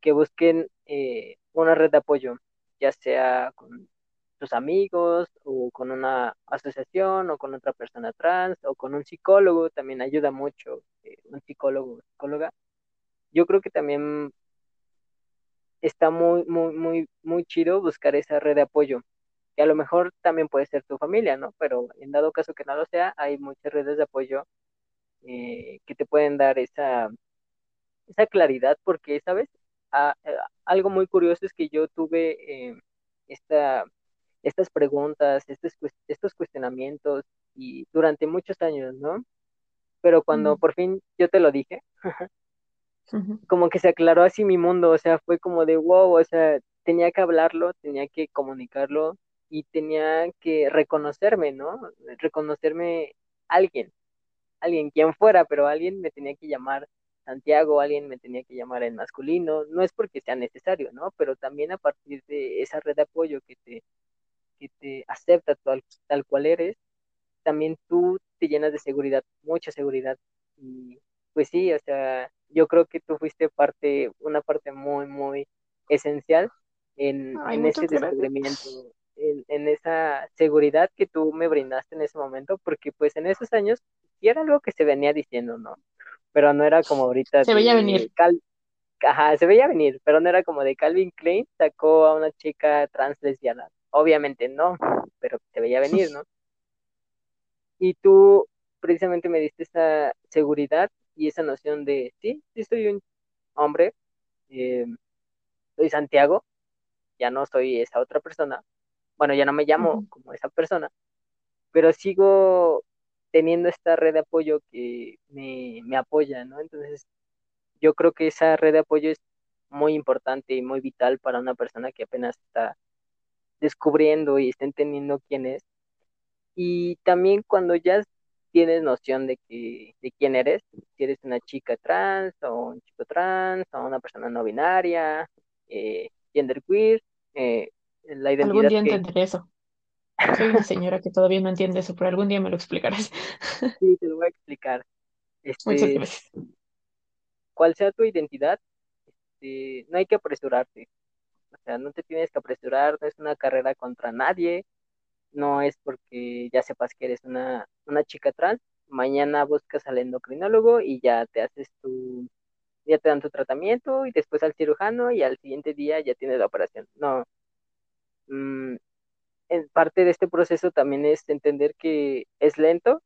que busquen eh, una red de apoyo, ya sea con sus amigos o con una asociación o con otra persona trans o con un psicólogo, también ayuda mucho eh, un psicólogo o psicóloga. Yo creo que también está muy, muy, muy, muy chido buscar esa red de apoyo. Que a lo mejor también puede ser tu familia, ¿no? Pero en dado caso que no lo sea, hay muchas redes de apoyo eh, que te pueden dar esa, esa claridad, porque, ¿sabes? A- a- algo muy curioso es que yo tuve eh, esta, estas preguntas, estos, estos cuestionamientos y durante muchos años, ¿no? Pero cuando por fin yo te lo dije, como que se aclaró así mi mundo, o sea, fue como de wow, o sea, tenía que hablarlo, tenía que comunicarlo y tenía que reconocerme, ¿no? Reconocerme alguien, alguien, quien fuera, pero alguien me tenía que llamar Santiago, alguien me tenía que llamar en masculino, no es porque sea necesario, ¿no? Pero también a partir de esa red de apoyo que te, que te acepta tal, tal cual eres, también tú te llenas de seguridad, mucha seguridad. Y pues sí, o sea, yo creo que tú fuiste parte, una parte muy, muy esencial en, Ay, en ese descubrimiento en, esa seguridad que tú me brindaste en ese momento, porque pues en esos años sí era algo que se venía diciendo, ¿no? Pero no era como ahorita. Se veía venir. Ajá, se veía venir, pero no era como de Calvin Klein sacó a una chica trans lesbiana. Obviamente no, pero se veía venir, ¿no? Y tú precisamente me diste esa seguridad y esa noción de, sí, sí soy un hombre, eh, soy Santiago, ya no soy esa otra persona, bueno, ya no me llamo como esa persona, pero sigo teniendo esta red de apoyo que me, me apoya, ¿no? Entonces, yo creo que esa red de apoyo es muy importante y muy vital para una persona que apenas está descubriendo y está entendiendo quién es. Y también cuando ya tienes noción de que de quién eres, si eres una chica trans o un chico trans o una persona no binaria, eh, genderqueer, eh, la identidad Algún día entenderé eso. Soy una señora que todavía no entiende eso, pero algún día me lo explicarás. Sí, te lo voy a explicar. Muchas este, gracias. Cual sea tu identidad, este, no hay que apresurarte. O sea, no te tienes que apresurar, no es una carrera contra nadie, no es porque ya sepas que eres una, una chica trans, mañana buscas al endocrinólogo y ya te haces tu, ya te dan tu tratamiento y después al cirujano y al siguiente día ya tienes la operación. No, Mm, en parte de este proceso también es entender que es lento,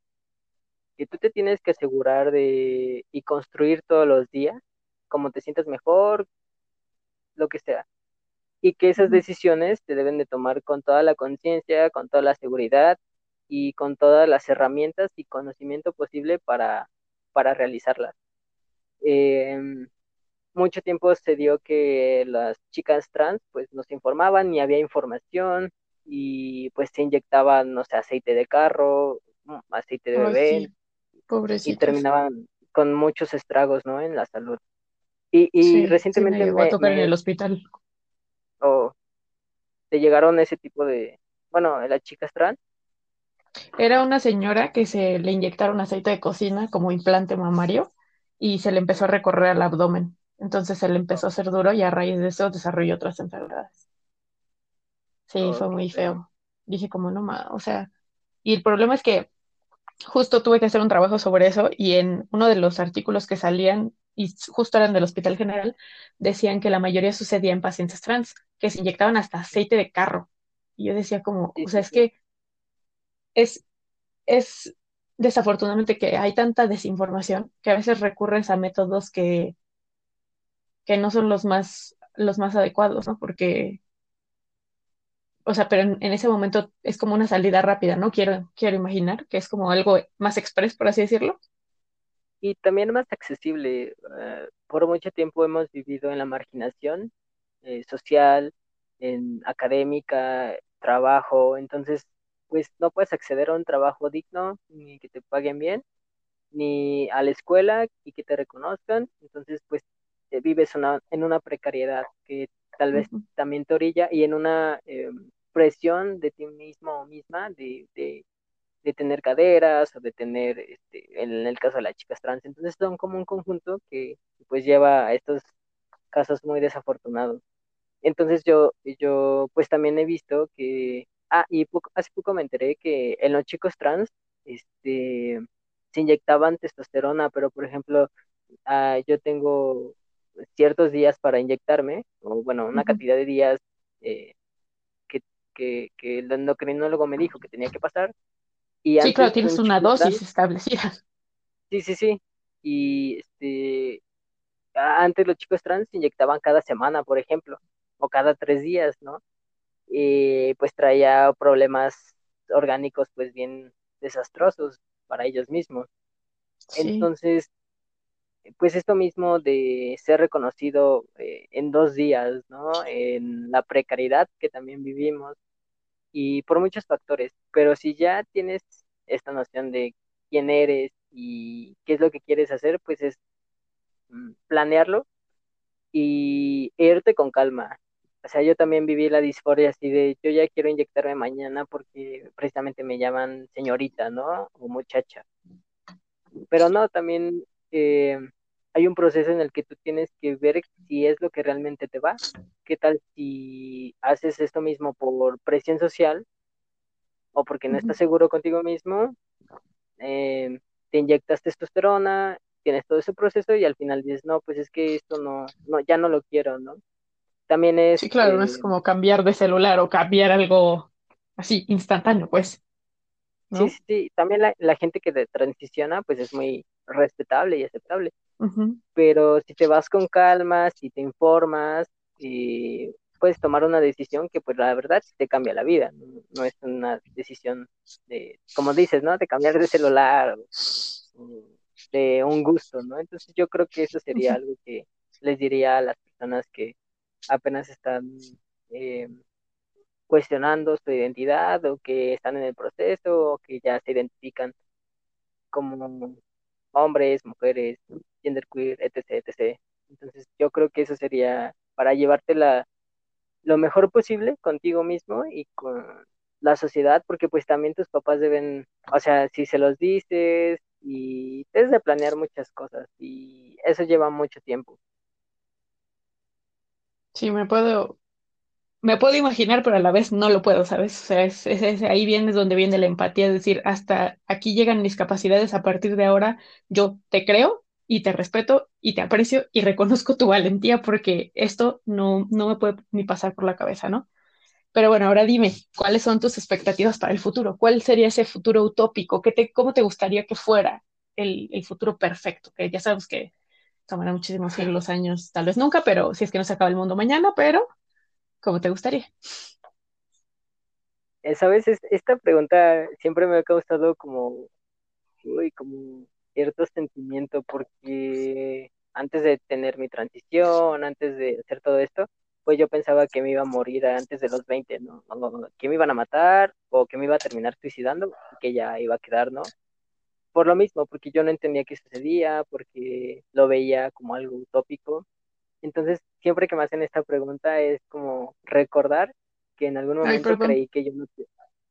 que tú te tienes que asegurar de y construir todos los días, como te sientas mejor, lo que sea. Y que esas decisiones te deben de tomar con toda la conciencia, con toda la seguridad y con todas las herramientas y conocimiento posible para, para realizarlas. Eh, mucho tiempo se dio que las chicas trans pues no se informaban ni había información y pues se inyectaban, no sé, aceite de carro, mm, aceite de bebé y terminaban con muchos estragos, ¿no? En la salud. Y, y recientemente me, a tocar en el hospital. ¿O te llegaron ese tipo de, bueno, las chicas trans? Era una señora que se le inyectaron aceite de cocina como implante mamario y se le empezó a recorrer al abdomen. Entonces él empezó a ser duro y a raíz de eso desarrolló otras enfermedades. Sí, fue muy feo. Dije como no más, o sea, y el problema es que justo tuve que hacer un trabajo sobre eso y en uno de los artículos que salían, y justo eran del Hospital General, decían que la mayoría sucedía en pacientes trans, que se inyectaban hasta aceite de carro. Y yo decía como, o sea, es que es, es desafortunadamente que hay tanta desinformación que a veces recurres a métodos que que no son los más, los más adecuados, ¿no? Porque, o sea, pero en, ese momento es como una salida rápida, ¿no? Quiero, quiero imaginar que es como algo más express, por así decirlo. Y también más accesible. Eh, por mucho tiempo hemos vivido en la marginación eh, social, en académica, trabajo, entonces, pues no puedes acceder a un trabajo digno, ni que te paguen bien, ni a la escuela y que te reconozcan, entonces, pues eh, vives en una precariedad que tal vez también te orilla y en una eh, presión de ti mismo o misma de, de, tener caderas o de tener, este, en el caso de las chicas trans. Entonces son como un conjunto que pues lleva a estos casos muy desafortunados. Entonces yo, yo pues también he visto que, ah, y hace poco me enteré que en los chicos trans, este, se inyectaban testosterona, pero por ejemplo, ah, yo tengo ciertos días para inyectarme, o bueno, una cantidad de días eh, que, que, que, el endocrinólogo me dijo que tenía que pasar. Y sí, claro, tienes una dosis establecida. Sí, sí, sí. Y este, antes los chicos trans se inyectaban cada semana, por ejemplo, o cada tres días, ¿no? Y pues traía problemas orgánicos pues bien desastrosos para ellos mismos. Entonces, pues esto mismo de ser reconocido eh, en dos días, ¿no? En la precariedad que también vivimos y por muchos factores, pero si ya tienes esta noción de quién eres y qué es lo que quieres hacer, pues es mm, planearlo y irte con calma. O sea, yo también viví la disforia así de yo ya quiero inyectarme mañana porque precisamente me llaman señorita, ¿no? O muchacha. Pero no, también eh, hay un proceso en el que tú tienes que ver si es lo que realmente te va. ¿Qué tal si haces esto mismo por presión social o porque no estás seguro contigo mismo? Eh, te inyectas testosterona, tienes todo ese proceso y al final dices, no, pues es que esto no, no ya no lo quiero, ¿no? También es... Sí, claro, no es eh, como cambiar de celular o cambiar algo así instantáneo, pues. ¿no? Sí, sí. También la, la gente que de- transiciona, pues es muy respetable y aceptable. Pero si te vas con calma, si te informas, y puedes tomar una decisión que pues la verdad te cambia la vida. No, no es una decisión de, como dices, ¿no? De cambiar de celular de un gusto, ¿no? Entonces yo creo que eso sería algo que les diría a las personas que apenas están eh, cuestionando su identidad o que están en el proceso o que ya se identifican como hombres, mujeres, genderqueer, etc, etc. Entonces yo creo que eso sería para llevártela lo mejor posible contigo mismo y con la sociedad, porque pues también tus papás deben, o sea, si se los dices y debes de planear muchas cosas y eso lleva mucho tiempo. Sí, me puedo, me puedo imaginar, pero a la vez no lo puedo, ¿sabes? O sea, es, es- es- ahí viene donde viene la empatía, es decir, hasta aquí llegan mis capacidades, a partir de ahora yo te creo y te respeto y te aprecio y reconozco tu valentía porque esto no, no me puede ni pasar por la cabeza, ¿no? Pero bueno, ahora dime, ¿cuáles son tus expectativas para el futuro? ¿Cuál sería ese futuro utópico? ¿Qué te, cómo te gustaría que fuera el, el futuro perfecto? Que ya sabes que tomará muchísimos siglos, años, tal vez nunca, pero si es que no se acaba el mundo mañana, pero ¿cómo te gustaría? Eh, ¿Sabes? Es- Esta pregunta siempre me ha causado como, uy, como cierto sentimiento porque antes de tener mi transición, antes de hacer todo esto, pues yo pensaba que me iba a morir antes de los 20, ¿no? Que me iban a matar o que me iba a terminar suicidando que ya iba a quedar, ¿no? Por lo mismo, porque yo no entendía qué sucedía, porque lo veía como algo utópico. Entonces, siempre que me hacen esta pregunta es como recordar que en algún momento creí que yo no...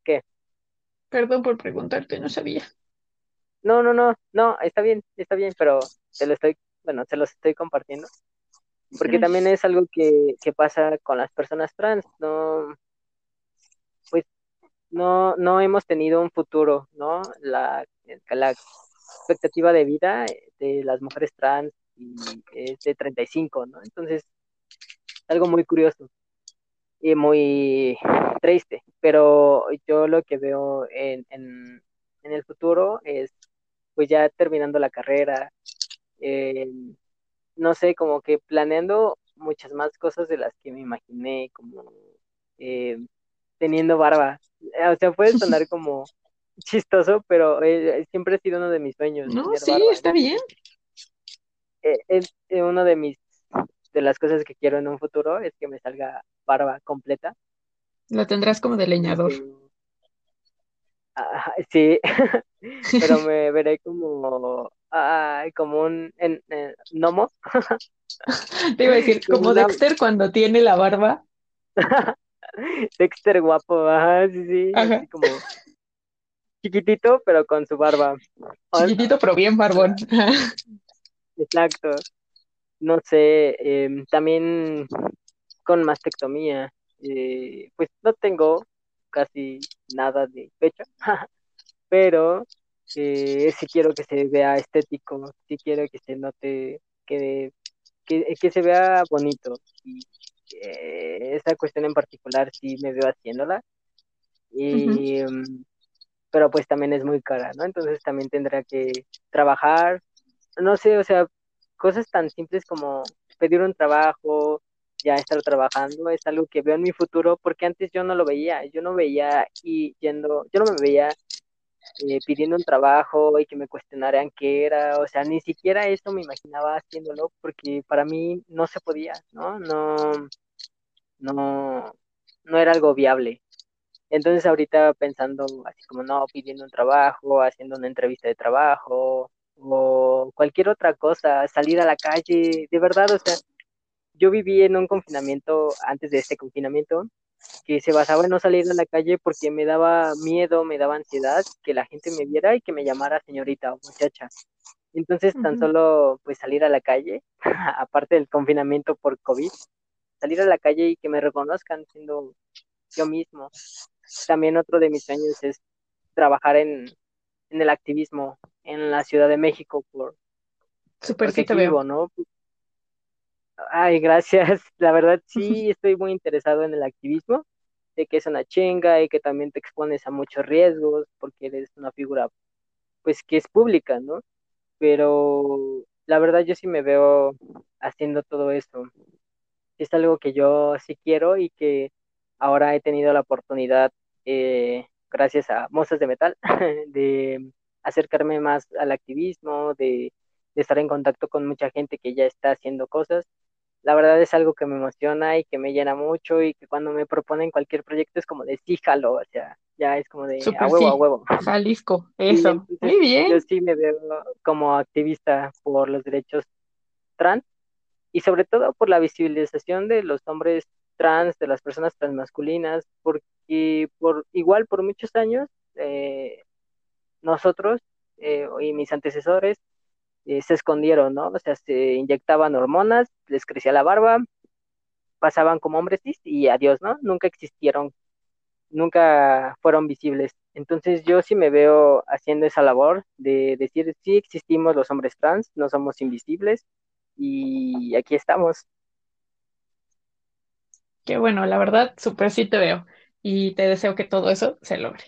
¿Qué? perdón por preguntarte, no sabía. No, no, no, no, está bien, está bien, pero te lo estoy, bueno, se los estoy compartiendo, porque también es algo que, que pasa con las personas trans, no, pues no, no hemos tenido un futuro, ¿no? La, la expectativa de vida de las mujeres trans y es de 35, ¿no? Entonces, algo muy curioso y muy triste, pero yo lo que veo en, en, en el futuro es, pues ya terminando la carrera, eh, no sé, como que planeando muchas más cosas de las que me imaginé, como eh, teniendo barba. O sea, puede sonar como chistoso, pero eh, siempre ha sido uno de mis sueños, No, sí, barba. está bien. Eh, es eh, uno de mis, de las cosas que quiero en un futuro, es que me salga barba completa. Lo tendrás como de leñador. ah, sí, pero me veré como, ay, como un en, en- gnomo, Te iba a decir, como como una Dexter cuando tiene la barba. Dexter guapo, ajá, sí, sí, Ajá. así como chiquitito, pero con su barba. Chiquitito, pero bien barbón. Exacto. No sé, em, también con mastectomía, eh, pues no tengo casi nada de pecho, pero eh, sí quiero que se vea estético, sí quiero que se note, que, que, que se vea bonito. Y eh, esa cuestión en particular sí me veo haciéndola. Y, em, pero pues también es muy cara, ¿no? Entonces también tendrá que trabajar, no sé, o sea, cosas tan simples como pedir un trabajo, ya estar trabajando, es algo que veo en mi futuro, porque antes yo no lo veía, yo no veía y yendo, yo no me veía eh, pidiendo un trabajo y que me cuestionaran qué era, o sea, ni siquiera eso me imaginaba haciéndolo, porque para mí no se podía, ¿no? No, no, no era algo viable. Entonces ahorita pensando así como no, pidiendo un trabajo, haciendo una entrevista de trabajo o cualquier otra cosa, salir a la calle, de verdad, o sea, yo viví en un confinamiento antes de este confinamiento que se basaba en no salir a la calle porque me daba miedo, me daba ansiedad que la gente me viera y que me llamara señorita o muchacha. Entonces, tan solo pues salir a la calle, aparte del confinamiento por COVID, salir a la calle y que me reconozcan siendo yo mismo. También otro de mis sueños es trabajar en, en el activismo en la Ciudad de México, por, Súper porque sí vivo, ¿no? Ay, gracias. La verdad sí estoy muy interesado en el activismo. Sé que es una chinga y que también te expones a muchos riesgos porque eres una figura pues que es pública, ¿no? Pero la verdad yo sí me veo haciendo todo esto. Es algo que yo sí quiero y que ahora he tenido la oportunidad, eh, gracias a Mozas de Metal, de acercarme más al activismo, de, de estar en contacto con mucha gente que ya está haciendo cosas. La verdad es algo que me emociona y que me llena mucho y que cuando me proponen cualquier proyecto es como de sí, jalo, o sea, ya es como de a Súper huevo, a sí. huevo. Jalisco, eso. entonces Muy yo bien. sí me veo como activista por los derechos trans y sobre todo por la visibilización de los hombres trans, de las personas transmasculinas, porque por igual por muchos años eh, nosotros eh, y mis antecesores eh, se escondieron, ¿no? O sea, se inyectaban hormonas, les crecía la barba, pasaban como hombres cis y adiós, ¿no? Nunca existieron, nunca fueron visibles. Entonces yo sí me veo haciendo esa labor de decir, sí existimos los hombres trans, no somos invisibles y aquí estamos. Qué bueno, la verdad, súper sí te veo. Y te deseo que todo eso se logre.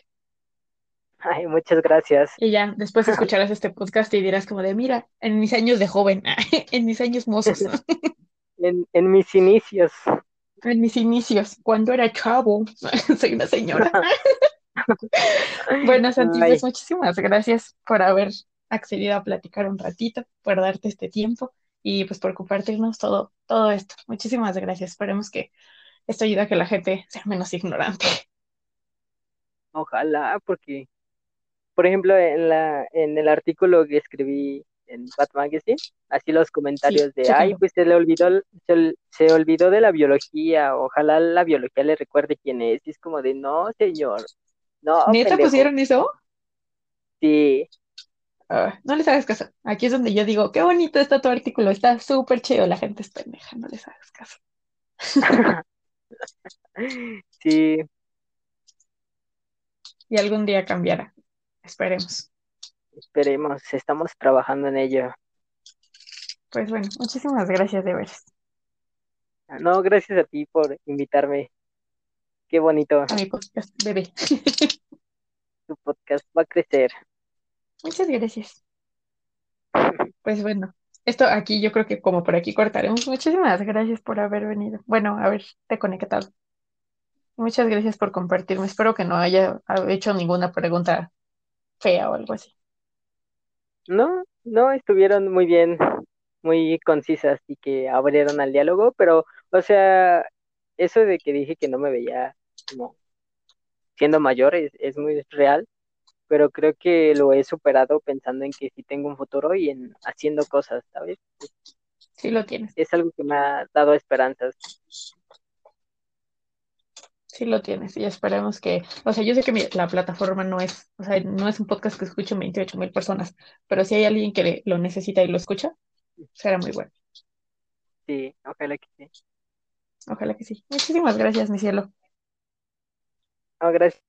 Ay, muchas gracias. Y ya, después escucharás este podcast y dirás como de, mira, en mis años de joven, en mis años mozos, En, en mis inicios. en mis inicios, cuando era chavo, soy una señora. Bueno, Santi, pues muchísimas gracias por haber accedido a platicar un ratito, por darte este tiempo y pues por compartirnos todo, todo esto. Muchísimas gracias. Esperemos que esto ayude a que la gente sea menos ignorante. ojalá, porque, por ejemplo, en la, en el artículo que escribí en Bat Magazine, así los Sí, comentarios de, ay, pues se le olvidó, se, ol- se olvidó de la biología, ojalá la biología le recuerde quién es, y es como de, no, señor, no, ¿Neta pendejo, pusieron eso? sí, Ah, no les hagas caso. Aquí es donde yo digo, qué bonito está tu artículo, está súper chido. La gente es pendeja, no les hagas caso. sí, Y algún día cambiará. Esperemos. esperemos, estamos trabajando en ello. Pues bueno, muchísimas gracias de veras. No, gracias a ti por invitarme, qué bonito, A mi podcast, bebé. tu podcast va a crecer. Muchas gracias. Pues bueno, esto aquí yo creo que como por aquí cortaremos. Muchísimas gracias por haber venido. Bueno, haberte conectado. Muchas gracias por compartirme. Espero que no haya hecho ninguna pregunta fea o algo así. No, no estuvieron muy bien, muy concisas y que abrieron al diálogo, pero, o sea, eso de que dije que no me veía como siendo mayor es, es muy real, pero creo que lo he superado pensando en que sí tengo un futuro y en haciendo cosas, ¿sabes? Sí lo tienes, Es algo que me ha dado esperanzas. Sí lo tienes. Y esperemos que, o sea, yo sé que mi- la plataforma no es, o sea, no es un podcast que escuchen 28 mil personas, pero si hay alguien que le- lo necesita y lo escucha, será muy bueno. Sí, ojalá que sí. Ojalá que sí. Muchísimas gracias, mi cielo. No, gracias.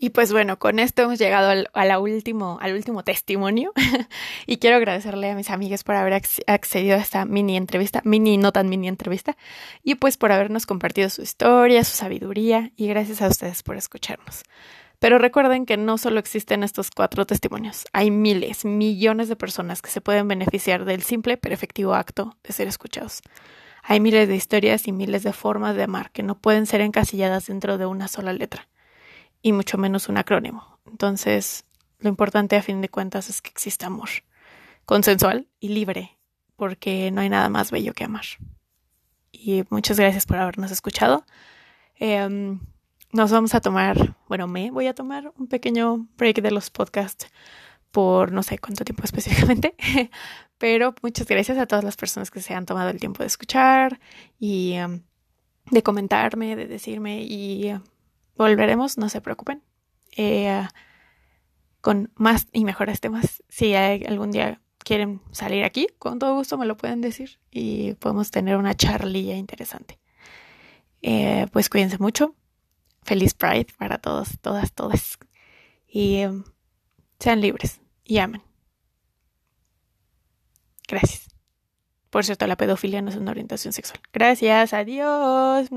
Y pues bueno, con esto hemos llegado al, último, último testimonio y quiero agradecerle a mis amigas por haber acc- accedido a esta mini entrevista, mini no tan mini entrevista, y pues por habernos compartido su historia, su sabiduría y gracias a ustedes por escucharnos. Pero recuerden que no solo existen estos cuatro testimonios, hay miles, millones de personas que se pueden beneficiar del simple pero efectivo acto de ser escuchados. Hay miles de historias y miles de formas de amar que no pueden ser encasilladas dentro de una sola letra y mucho menos un acrónimo. Entonces, lo importante a fin de cuentas es que exista amor, consensual y libre, porque no hay nada más bello que amar. Y muchas gracias por habernos escuchado. Eh, nos vamos a tomar, bueno, me voy a tomar un pequeño break de los podcasts por no sé cuánto tiempo específicamente, pero muchas gracias a todas las personas que se han tomado el tiempo de escuchar y um, de comentarme, de decirme y volveremos, no se preocupen. eh, con más y mejores temas. Si algún día quieren salir aquí, con todo gusto me lo pueden decir y podemos tener una charlilla interesante. Eh, pues cuídense mucho. Feliz Pride para todos, todas, todas. Y em, sean libres y amen. Gracias. Por cierto, la pedofilia no es una orientación sexual. Gracias, adiós.